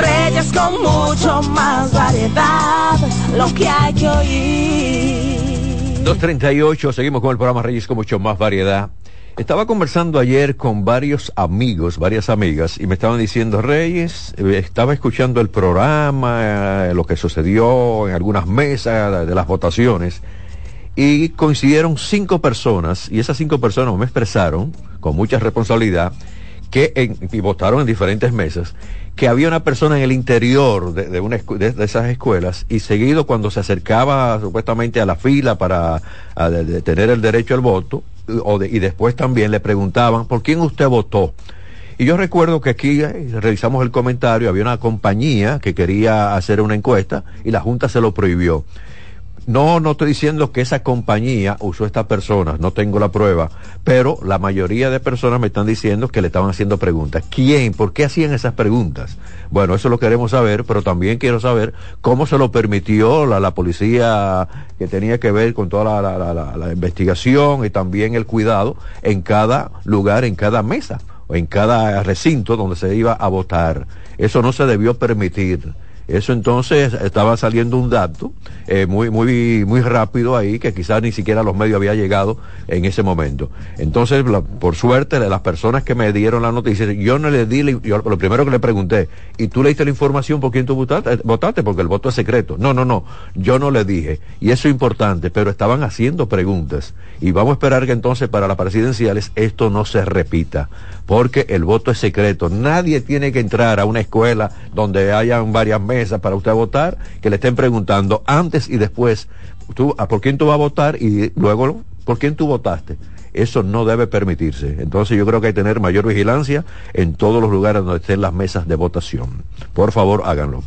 Reyes con mucho más variedad, lo que hay que oír. 238, seguimos con el programa Reyes con mucho más variedad. Estaba conversando ayer con varios amigos, varias amigas, y me estaban diciendo, Reyes, eh, estaba escuchando el programa, eh, lo que sucedió en algunas mesas de las votaciones, y coincidieron cinco personas, y esas cinco personas me expresaron con mucha responsabilidad, que y votaron en diferentes mesas, que había una persona en el interior de, de una de- esas escuelas y seguido cuando se acercaba supuestamente a la fila para tener el derecho al voto y después también le preguntaban por quién usted votó. Y yo recuerdo que aquí eh, realizamos el comentario, había una compañía que quería hacer una encuesta y la Junta se lo prohibió. No, no estoy diciendo que esa compañía usó estas personas, no tengo la prueba, pero la mayoría de personas me están diciendo que le estaban haciendo preguntas. ¿Quién? ¿Por qué hacían esas preguntas? Bueno, eso lo queremos saber, pero también quiero saber cómo se lo permitió la, la policía que tenía que ver con toda la- la- la investigación y también el cuidado en cada lugar, en cada mesa o en cada recinto donde se iba a votar. Eso no se debió permitir. Eso entonces estaba saliendo un dato eh, muy, muy, muy rápido ahí que quizás ni siquiera los medios había llegado en ese momento. Entonces, por suerte, de las personas que me dieron la noticia, yo no le di, yo lo primero que le pregunté, ¿y tú le diste la información por quién tú votaste? Votaste? Porque el voto es secreto. No, no, no, yo no le dije. Y eso es importante, pero estaban haciendo preguntas. Y vamos a esperar que entonces para las presidenciales esto no se repita, porque el voto es secreto. Nadie tiene que entrar a una escuela donde hayan varias mesas para usted votar, que le estén preguntando antes y después, tú, ¿a por quién tú vas a votar? Y luego, ¿por quién tú votaste? Eso no debe permitirse. Entonces yo creo que hay que tener mayor vigilancia en todos los lugares donde estén las mesas de votación. Por favor, háganlo.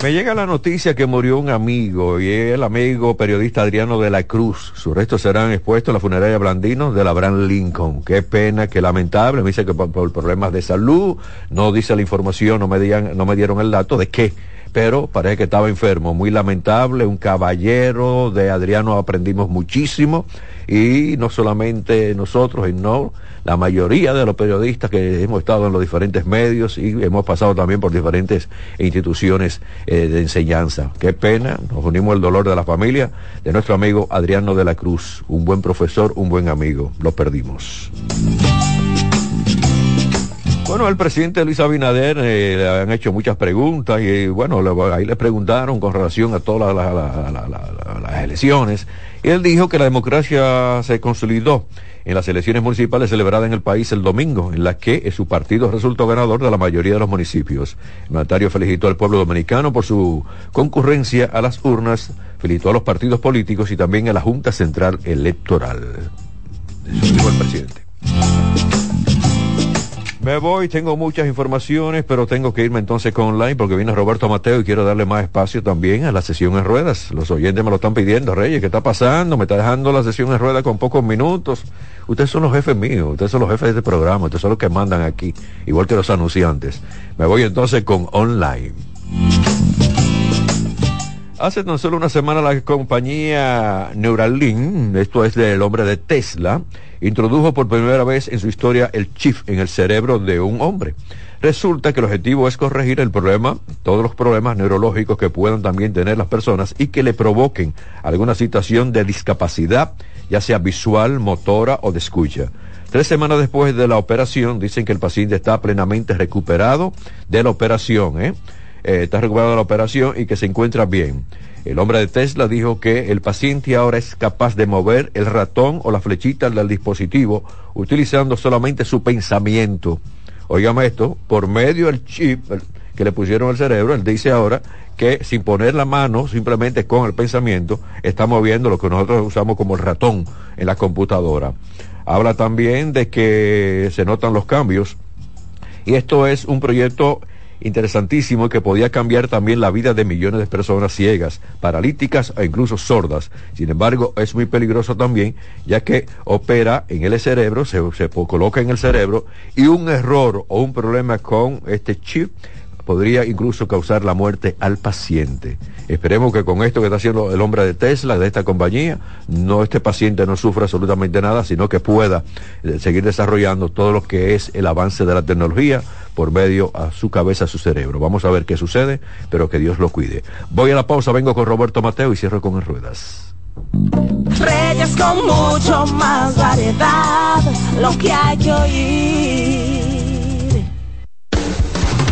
Me llega la noticia que murió un amigo y el amigo periodista Adriano de la Cruz. Sus restos serán expuestos en la funeraria Blandino de la Abraham Lincoln. Qué pena, qué lamentable. Me dice que por, problemas de salud, no dice la información, no me, digan, no me dieron el dato de qué. pero parece que estaba enfermo, muy lamentable, un caballero, de Adriano aprendimos muchísimo y no solamente nosotros, y no la mayoría de los periodistas que hemos estado en los diferentes medios y hemos pasado también por diferentes instituciones eh, de enseñanza. Qué pena, nos unimos el dolor de la familia de nuestro amigo Adriano de la Cruz, un buen profesor, un buen amigo, lo perdimos. Bueno, el presidente Luis Abinader eh, le han hecho muchas preguntas y bueno, ahí le preguntaron con relación a todas las elecciones. Y él dijo que la democracia se consolidó en las elecciones municipales celebradas en el país el domingo, en las que su partido resultó ganador de la mayoría de los municipios. El mandatario felicitó al pueblo dominicano por su concurrencia a las urnas, felicitó a los partidos políticos y también a la Junta Central Electoral. Dijo el presidente. Me voy, tengo muchas informaciones, pero tengo que irme entonces con online porque viene Roberto Mateo y quiero darle más espacio también a la sesión en ruedas. Los oyentes me lo están pidiendo, Reyes, ¿qué está pasando? Me está dejando la sesión en ruedas con pocos minutos. Ustedes son los jefes míos, ustedes son los jefes de este programa, ustedes son los que mandan aquí, igual que los anunciantes. Me voy entonces con online. Hace tan solo una semana la compañía Neuralink, esto es del hombre de Tesla, introdujo por primera vez en su historia el chip en el cerebro de un hombre. Resulta que el objetivo es corregir el problema, todos los problemas neurológicos que puedan también tener las personas y que le provoquen alguna situación de discapacidad, ya sea visual, motora o de escucha. Tres semanas después de la operación, dicen que el paciente está plenamente recuperado de la operación, ¿eh? Eh, está recuperado de la operación y que se encuentra bien. El hombre de Tesla dijo que el paciente ahora es capaz de mover el ratón o la flechita del dispositivo utilizando solamente su pensamiento. Óigame esto, por medio del chip que le pusieron al cerebro, él dice ahora que sin poner la mano, simplemente con el pensamiento, está moviendo lo que nosotros usamos como el ratón en la computadora. Habla también de que se notan los cambios y esto es un proyecto interesantísimo que podía cambiar también la vida de millones de personas ciegas, paralíticas e incluso sordas. Sin embargo, es muy peligroso también, ya que opera en el cerebro, se, se coloca en el cerebro y un error o un problema con este chip podría incluso causar la muerte al paciente. Esperemos que con esto que está haciendo el hombre de Tesla, de esta compañía, no este paciente no sufra absolutamente nada, sino que pueda eh, seguir desarrollando todo lo que es el avance de la tecnología por medio a su cabeza, a su cerebro. Vamos a ver qué sucede, pero que Dios lo cuide. Voy a la pausa, vengo con Roberto Mateo y cierro con el ruedas. Reyes con mucho más variedad, lo que hay que oír.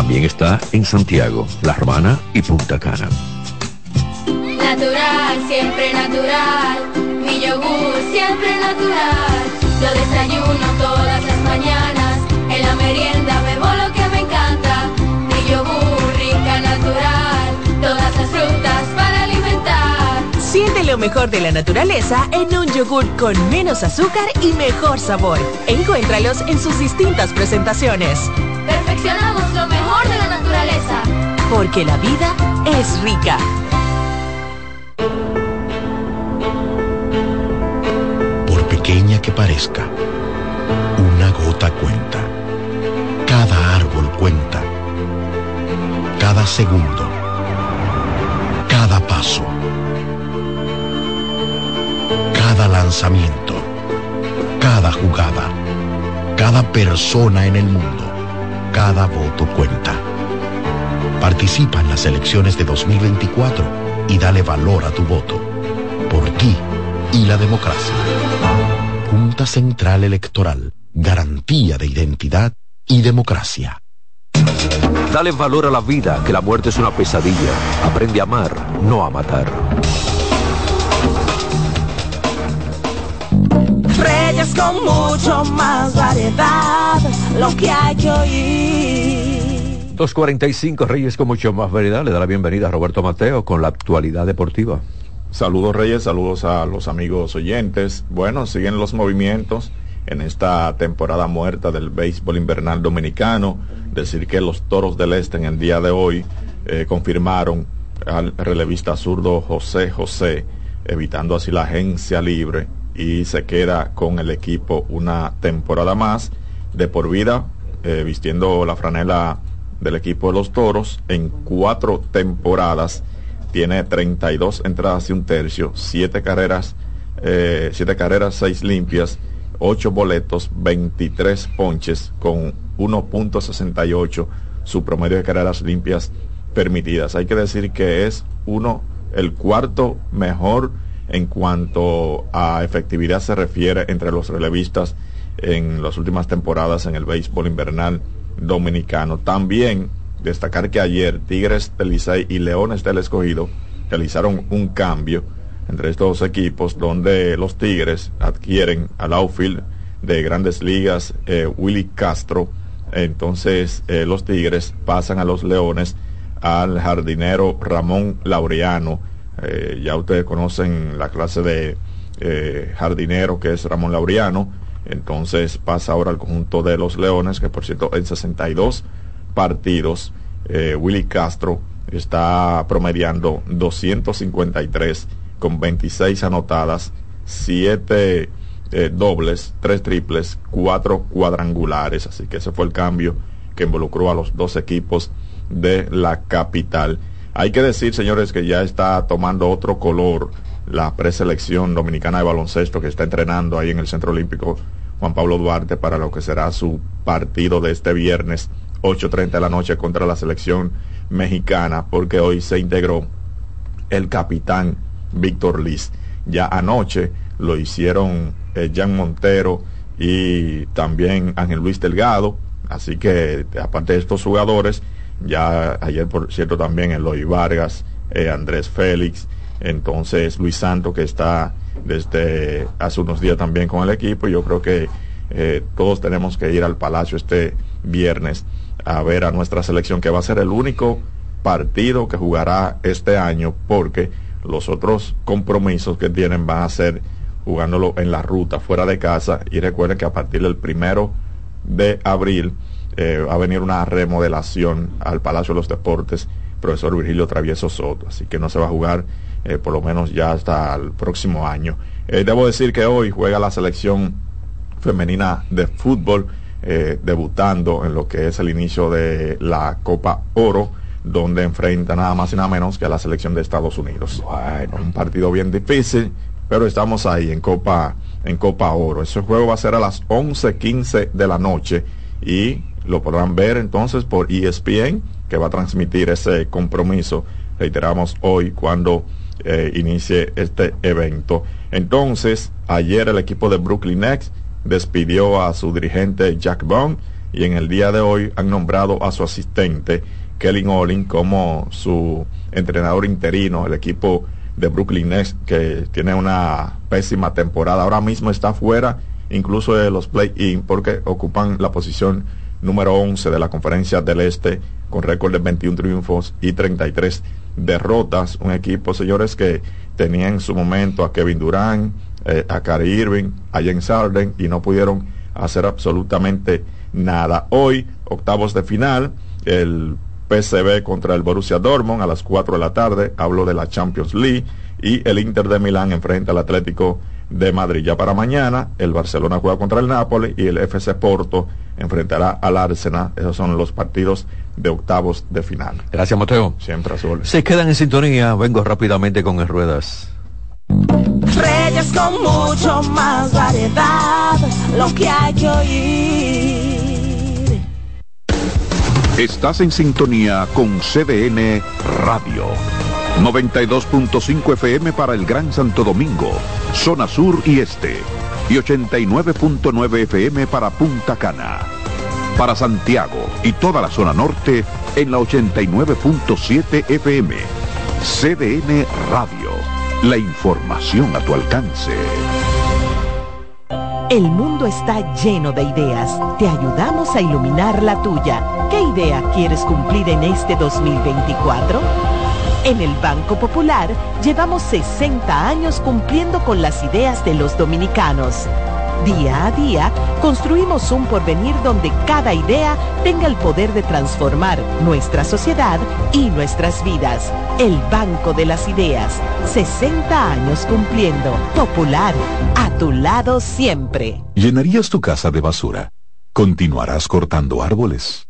También está en Santiago, La Romana y Punta Cana. Natural, siempre natural, mi yogur siempre natural. Lo desayuno todas las mañanas, en la merienda bebo lo que me encanta. Mi yogur rica, natural, todas las frutas para alimentar. Siente lo mejor de la naturaleza en un yogur con menos azúcar y mejor sabor. Encuéntralos en sus distintas presentaciones. Perfeccionamos Porque la vida es rica. Por pequeña que parezca, una gota cuenta. Cada árbol cuenta. Cada segundo. Cada paso. Cada lanzamiento. Cada jugada. Cada persona en el mundo. Cada voto cuenta. Participa en las elecciones de 2024 y dale valor a tu voto. Por ti y la democracia. Junta Central Electoral. Garantía de identidad y democracia. Dale valor a la vida, que la muerte es una pesadilla. Aprende a amar, no a matar. Reyes con mucho más variedad, lo que hay que oír. 245 Reyes con mucho más variedad. Le da la bienvenida a Roberto Mateo con la actualidad deportiva. Saludos Reyes, saludos a los amigos oyentes. Bueno, siguen los movimientos en esta temporada muerta del béisbol invernal dominicano. Decir que los Toros del Este en el día de hoy eh, confirmaron al relevista zurdo José José, evitando así la agencia libre y se queda con el equipo una temporada más de por vida, eh, vistiendo la franela del equipo de los Toros en cuatro temporadas. Tiene 32 entradas y un tercio, siete carreras, eh, siete carreras, seis limpias, ocho boletos, 23 ponches con 1.68 su promedio de carreras limpias permitidas. Hay que decir que es uno, el cuarto mejor en cuanto a efectividad se refiere entre los relevistas en las últimas temporadas en el béisbol invernal dominicano. También destacar que ayer Tigres del Licey y Leones del Escogido realizaron un cambio entre estos dos equipos donde los Tigres adquieren al outfield de grandes ligas eh, Willy Castro. Entonces eh, los Tigres pasan a los Leones al jardinero Ramón Laureano. Eh, ya ustedes conocen la clase de jardinero que es Ramón Laureano. Entonces pasa ahora al conjunto de los Leones, que por cierto en 62 partidos Willy Castro está promediando 253 con 26 anotadas, 7 eh, dobles, 3 triples, 4 cuadrangulares. Así que ese fue el cambio que involucró a los dos equipos de la capital. Hay que decir, señores, que ya está tomando otro color la preselección dominicana de baloncesto que está entrenando ahí en el Centro Olímpico Juan Pablo Duarte para lo que será su partido de este viernes 8.30 de la noche contra la selección mexicana, porque hoy se integró el capitán Víctor Liz. Ya anoche lo hicieron eh, Jan Montero y también Ángel Luis Delgado. Así que aparte de estos jugadores, ya ayer por cierto también Eloy Vargas, eh, Andrés Félix, entonces Luis Santo que está desde hace unos días también con el equipo. Yo creo que eh, todos tenemos que ir al Palacio este viernes a ver a nuestra selección que va a ser el único partido que jugará este año porque los otros compromisos que tienen van a ser jugándolo en la ruta, fuera de casa. Y recuerden que a partir del primero de abril eh, va a venir una remodelación al Palacio de los Deportes, profesor Virgilio Travieso Soto. Así que no se va a jugar eh, por lo menos ya hasta el próximo año. Eh, debo decir que hoy juega la selección femenina de fútbol, debutando en lo que es el inicio de la Copa Oro donde enfrenta nada más y nada menos que a la selección de Estados Unidos. Un partido bien difícil, pero estamos ahí en Copa, en Copa Oro. Ese juego va a ser a las 11:15 de la noche y lo podrán ver entonces por ESPN, que va a transmitir ese compromiso, reiteramos hoy, cuando eh, inicie este evento. Entonces, ayer el equipo de Brooklyn Nets despidió a su dirigente Jack Bond y en el día de hoy han nombrado a su asistente Kelly Olin como su entrenador interino, el equipo de Brooklyn Nets que tiene una pésima temporada. Ahora mismo está fuera incluso de los play-in porque ocupan la posición número 11 de la conferencia del Este con récord de 21 triunfos y 33 derrotas. Un equipo, señores, que tenía en su momento a Kevin Durant, eh, a Kyrie Irving, a James Harden y no pudieron hacer absolutamente nada. Hoy, octavos de final, el PSV contra el Borussia Dortmund a las 4 de la tarde. Hablo de la Champions League. Y el Inter de Milán enfrenta al Atlético de Madrid. Ya para mañana, el Barcelona juega contra el Napoli y el FC Porto enfrentará al Arsenal. Esos son los partidos de octavos de final. Gracias, Mateo. Siempre azul. Se quedan en sintonía. Vengo rápidamente con el Ruedas. Reyes con mucho más variedad, lo que hay que oír. Estás en sintonía con CDN Radio. 92.5 FM para el Gran Santo Domingo, zona sur y este, y 89.9 FM para Punta Cana. Para Santiago y toda la zona norte en la 89.7 FM. CDN Radio. La información a tu alcance. El mundo está lleno de ideas. Te ayudamos a iluminar la tuya. ¿Qué idea quieres cumplir en este 2024? En el Banco Popular llevamos 60 años cumpliendo con las ideas de los dominicanos. Día a día, construimos un porvenir donde cada idea tenga el poder de transformar nuestra sociedad y nuestras vidas. El Banco de las Ideas, 60 años cumpliendo. Popular, a tu lado siempre. ¿Llenarías tu casa de basura? ¿Continuarás cortando árboles?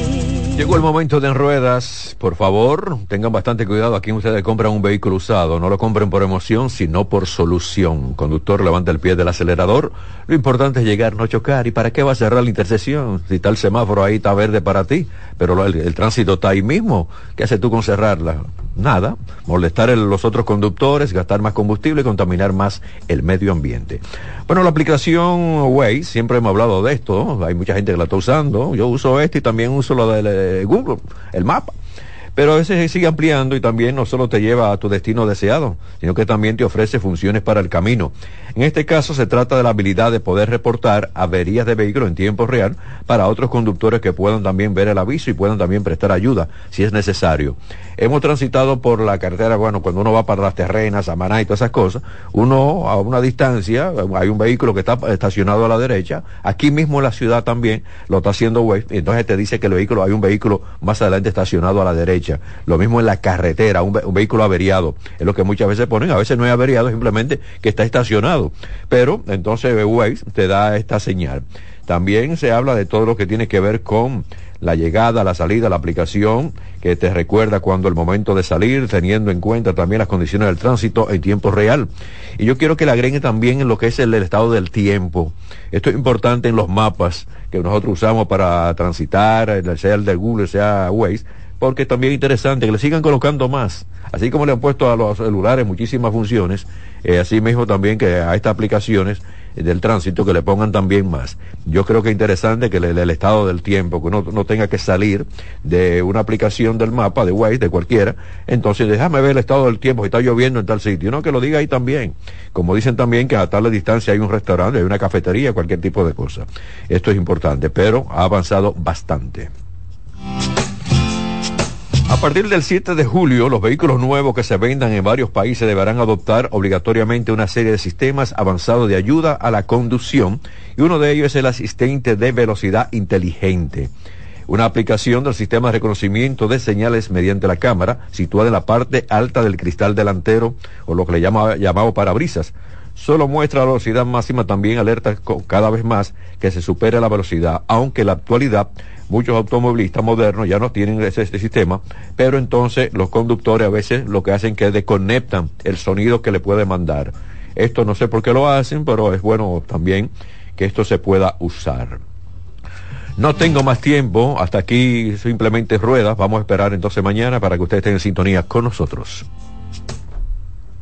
Llegó el momento de en ruedas. Por favor, tengan bastante cuidado. Aquí ustedes compran un vehículo usado. No lo compren por emoción, sino por solución. Conductor, levanta el pie del acelerador. Lo importante es llegar, no chocar. ¿Y para qué va a cerrar la intersección? Si está el semáforo ahí, está verde para ti. Pero el, tránsito está ahí mismo. ¿Qué haces tú con cerrarla? Nada. Molestar a los otros conductores, gastar más combustible y contaminar más el medio ambiente. Bueno, la aplicación Waze, siempre hemos hablado de esto. Hay mucha gente que la está usando. Yo uso este y también uso lo de Google, el mapa. Pero a veces se sigue ampliando y también no solo te lleva a tu destino deseado, sino que también te ofrece funciones para el camino. En este caso se trata de la habilidad de poder reportar averías de vehículos en tiempo real para otros conductores que puedan también ver el aviso y puedan también prestar ayuda si es necesario. Hemos transitado por la carretera, bueno, cuando uno va para las terrenas, a Maná y todas esas cosas, uno a una distancia, hay un vehículo que está estacionado a la derecha, aquí mismo en la ciudad también lo está haciendo Waze, entonces te dice que el vehículo, hay un vehículo más adelante estacionado a la derecha. Lo mismo en la carretera, un, ve un, vehículo averiado. Es lo que muchas veces ponen. A veces no es averiado, simplemente que está estacionado. Pero entonces Waze te da esta señal. También se habla de todo lo que tiene que ver con la llegada, la salida, la aplicación, que te recuerda cuando el momento de salir, teniendo en cuenta también las condiciones del tránsito en tiempo real. Y yo quiero que le agregue también en lo que es el, el estado del tiempo. Esto es importante en los mapas que nosotros usamos para transitar, sea el de Google, sea Waze, porque también es interesante que le sigan colocando más. Así como le han puesto a los celulares muchísimas funciones, eh, así mismo también que a estas aplicaciones del tránsito que le pongan también más. Yo creo que es interesante que le, el estado del tiempo, que uno no tenga que salir de una aplicación del mapa, de Waze, de cualquiera, entonces déjame ver el estado del tiempo, si está lloviendo en tal sitio, no que lo diga ahí también. Como dicen también que a tal distancia hay un restaurante, hay una cafetería, cualquier tipo de cosa. Esto es importante, pero ha avanzado bastante. A partir del 7 de julio, los vehículos nuevos que se vendan en varios países deberán adoptar obligatoriamente una serie de sistemas avanzados de ayuda a la conducción y uno de ellos es el asistente de velocidad inteligente. Una aplicación del sistema de reconocimiento de señales mediante la cámara situada en la parte alta del cristal delantero o lo que le llama, llamamos parabrisas. Solo muestra la velocidad máxima, también alerta cada vez más que se supere la velocidad, aunque en la actualidad muchos automovilistas modernos ya no tienen ese, sistema, pero entonces los conductores a veces lo que hacen que desconectan el sonido que le puede mandar. Esto no sé por qué lo hacen, pero es bueno también que esto se pueda usar. No tengo más tiempo, hasta aquí simplemente ruedas, vamos a esperar entonces mañana para que ustedes estén en sintonía con nosotros.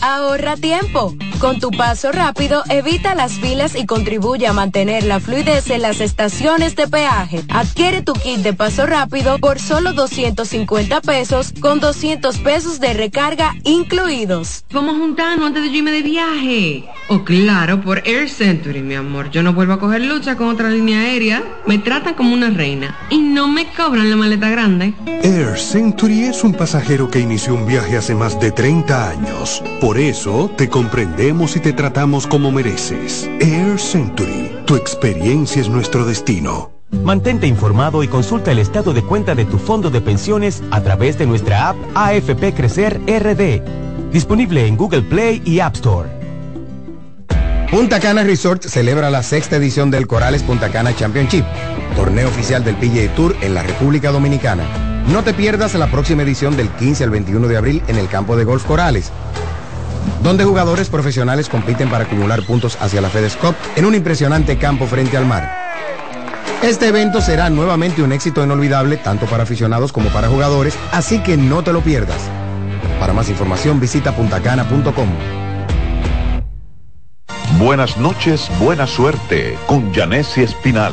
Ahorra tiempo. Con tu paso rápido, evita las filas y contribuye a mantener la fluidez en las estaciones de peaje. Adquiere tu kit de paso rápido por solo 250 pesos con 200 pesos de recarga incluidos. Vamos a juntarnos antes de yo irme de viaje. Oh, claro, por Air Century, mi amor. Yo no vuelvo a coger lucha con otra línea aérea. Me tratan como una reina y no me cobran la maleta grande. Air Century es un pasajero que inició un viaje hace más de 30 años. Por eso te comprendemos y te tratamos como mereces. Air Century, tu experiencia es nuestro destino. Mantente informado y consulta el estado de cuenta de tu fondo de pensiones a través de nuestra app AFP Crecer RD, disponible en Google Play y App Store. Punta Cana Resort celebra la sexta edición del Corales Punta Cana Championship, torneo oficial del PGA Tour en la República Dominicana. No te pierdas la próxima edición del 15 al 21 de abril en el campo de golf Corales, donde jugadores profesionales compiten para acumular puntos hacia la FedEx Cup en un impresionante campo frente al mar. Este evento será nuevamente un éxito inolvidable tanto para aficionados como para jugadores, así que no te lo pierdas. Para más información visita puntacana.com. Buenas noches, buena suerte con Janessi Espinal.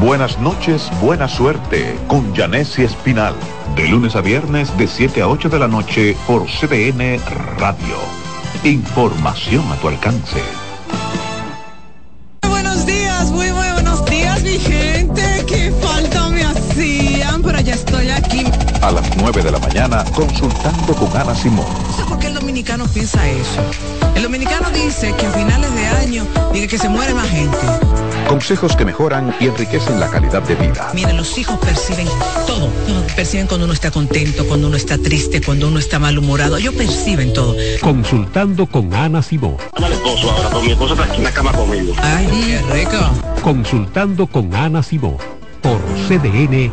Buenas noches, buena suerte con Janessi Espinal. De lunes a viernes de 7 a 8 de la noche por CDN Radio. Información a tu alcance. Buenos días, muy, muy buenos días, mi gente. Qué falta me hacían, pero ya estoy aquí. A las 9 de la mañana consultando con Ana Simón. No sé por qué el dominicano piensa eso. El dominicano dice que a finales de año dice que se muere más gente. Consejos que mejoran y enriquecen la calidad de vida. Miren, los hijos perciben todo. Perciben cuando uno está contento, cuando uno está triste, cuando uno está malhumorado. Ellos perciben todo. Consultando con Ana Simón. Al esposo ahora, pero mi esposo está aquí en la cama conmigo. Ay, qué rico. Consultando con Ana Simón. Por CDN.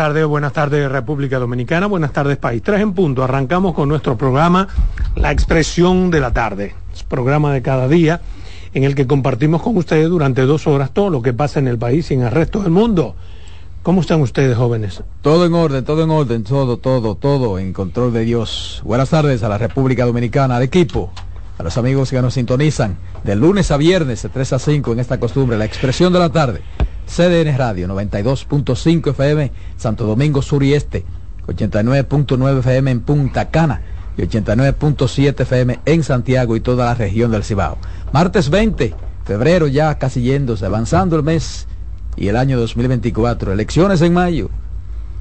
Buenas tardes República Dominicana, buenas tardes país. Tres en punto, arrancamos con nuestro programa La Expresión de la Tarde, programa de cada día en el que compartimos con ustedes durante dos horas todo lo que pasa en el país y en el resto del mundo. ¿Cómo están ustedes jóvenes? Todo en orden, todo en orden, todo, todo, todo en control de Dios. Buenas tardes a la República Dominicana, al equipo, a los amigos que nos sintonizan de lunes a viernes de 3 a 5 en esta costumbre, la expresión de la tarde. CDN Radio 92.5 FM, Santo Domingo Sur y Este, 89.9 FM en Punta Cana y 89.7 FM en Santiago y toda la región del Cibao. Martes 20, febrero ya casi yéndose, avanzando el mes y el año 2024. Elecciones en mayo.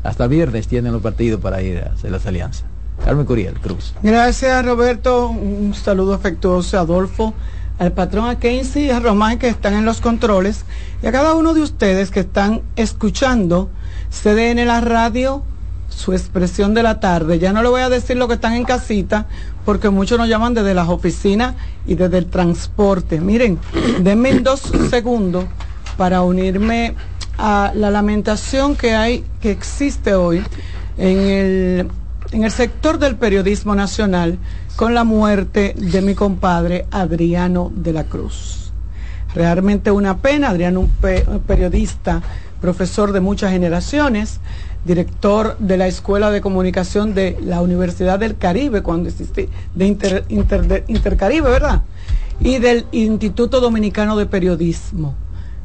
Hasta viernes tienen los partidos para ir a hacer las alianzas. Carmen Curiel, Cruz. Gracias Roberto, un saludo afectuoso Adolfo, al patrón a y a Román que están en los controles y a cada uno de ustedes que están escuchando CDN la radio, su expresión de la tarde. Ya no le voy a decir lo que están en casita porque muchos nos llaman desde las oficinas y desde el transporte. Miren, denme dos segundos para unirme a la lamentación que hay, que existe hoy en el, en el sector del periodismo nacional con la muerte de mi compadre Adriano de la Cruz. Realmente una pena, Adriano, un, pe- un periodista, profesor de muchas generaciones, director de la Escuela de Comunicación de la Universidad del Caribe, cuando existía, de, Inter- Inter- de Intercaribe, ¿verdad? Y del Instituto Dominicano de Periodismo.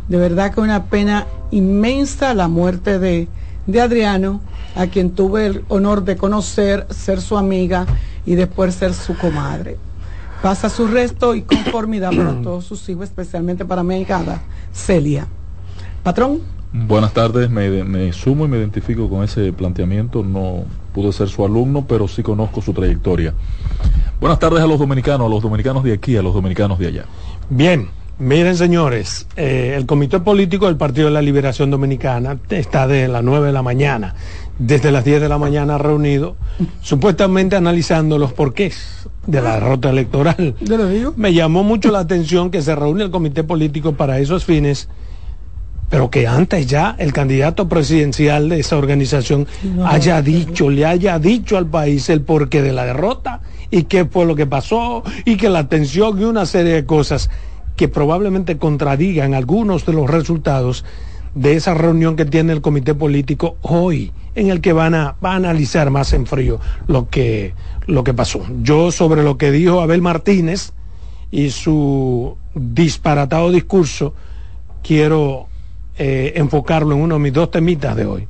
De verdad que una pena inmensa la muerte de, de Adriano, a quien tuve el honor de conocer, ser su amiga y después ser su comadre. Pasa su resto y conformidad para todos sus hijos, especialmente para mi hijada, Celia. Patrón. Buenas tardes, me, me sumo y me identifico con ese planteamiento. No pude ser su alumno, pero sí conozco su trayectoria. Buenas tardes a los dominicanos, a los dominicanos de aquí, a los dominicanos de allá. Bien, miren señores, eh, el Comité Político del Partido de la Liberación Dominicana está de las 9 de la mañana, desde las 10 de la mañana reunido, supuestamente analizando los porqués de la derrota electoral. Me llamó mucho la atención que se reúne el Comité Político para esos fines pero que antes ya el candidato presidencial de esa organización haya dicho, le haya dicho al país el porqué de la derrota y qué fue lo que pasó y que la tensión y una serie de cosas que probablemente contradigan algunos de los resultados de esa reunión que tiene el comité político hoy, en el que van a, va a analizar más en frío lo que, lo que pasó. Yo sobre lo que dijo Abel Martínez y su disparatado discurso, quiero eh, enfocarlo en uno de mis dos temitas de hoy.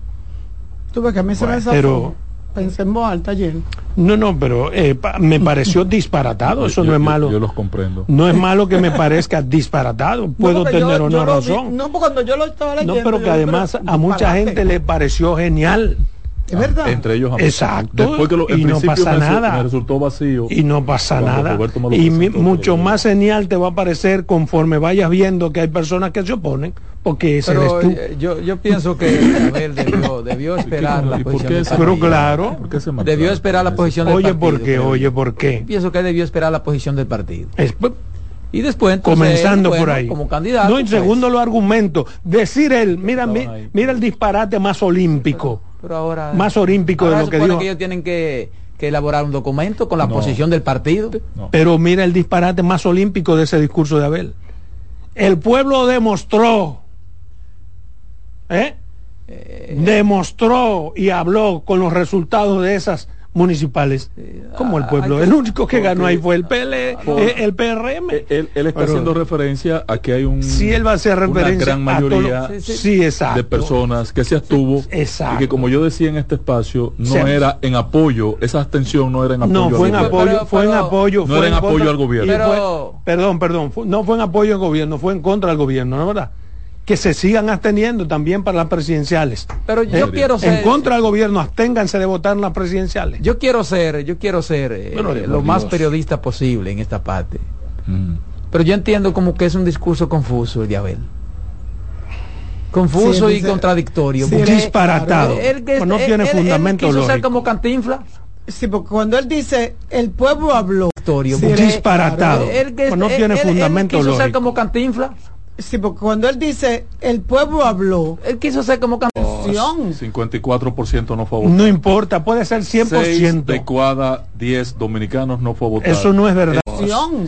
Tú ves que a mí se me Bueno, zafó. pero- Pensé en voz alta ayer. No, no, pero eh, pa- me pareció disparatado, eso Yo- no es malo. Yo los comprendo. No es malo que me parezca disparatado, puedo tener yo una vi- razón. no, porque cuando yo lo estaba leyendo. No, pero que además pero a mucha disparate. gente le pareció genial. Es verdad. Entre ellos a mí. Exacto. Después que lo- y no pasa me, nada. me resultó vacío. Y no pasa nada. Y mi- mucho más genial te va a parecer conforme vayas viendo que hay personas que se oponen, porque ese Pero eres tú. eh, yo, yo pienso que Abel debió, debió esperar la ¿Y por posición del Pero claro. ¿Por qué se marcha? Debió esperar la posición del Oye, partido. ¿por qué? Oye. ¿por qué? Pienso que debió esperar la posición del partido. Es- Y después, entonces, comenzando él, por bueno, ahí. Como candidato. No, en pues, segundo los argumentos. Decir él, mira, mi- mira el disparate más olímpico. pero ahora, más olímpico ahora de se lo que supone dijo. que ellos tienen que, que elaborar un documento con la posición del partido. Pero mira el disparate más olímpico de ese discurso de Abel. El pueblo demostró, ¿eh? demostró y habló con los resultados de esas municipales como el pueblo. El único que ganó ahí fue el PL, Por- eh, el PRM. Él, él está Pero- haciendo referencia a que hay un, Si él va a hacer referencia una gran a todo- mayoría Sí, sí. Sí, exacto. de personas que se abstuvo Exacto. y que como yo decía en este espacio no Sí. era en apoyo, esa abstención no era en apoyo No, al fue en gobierno. apoyo, fue en apoyo. no fue era en en apoyo contra- al gobierno. fue- perdón, perdón, fue- no fue en apoyo al gobierno, fue en contra del gobierno, ¿no es verdad? Que se sigan absteniendo también para las presidenciales. Pero yo quiero ser- En contra del gobierno, absténganse de votar en las presidenciales. Yo quiero ser, yo quiero ser eh, Bueno, lo más periodista posible en esta parte. Pero yo entiendo como que es un discurso confuso el de Abel. Confuso Sí, y dice- contradictorio. sí, disparatado. Él- él- Pues no él- tiene él- él fundamento quiso ser como cantinfla. Sí, porque cuando él dice el pueblo habló. Victorio, Sí, disparatado. Pues no él- tiene él- él fundamento quiso ser como cantinfla. Sí, porque cuando él dice el pueblo habló. Él quiso ser como cantinfla. 54% no fue a votar. No importa, puede ser Seis 100%. de cada 10 dominicanos no fue a votar. Eso no es verdad.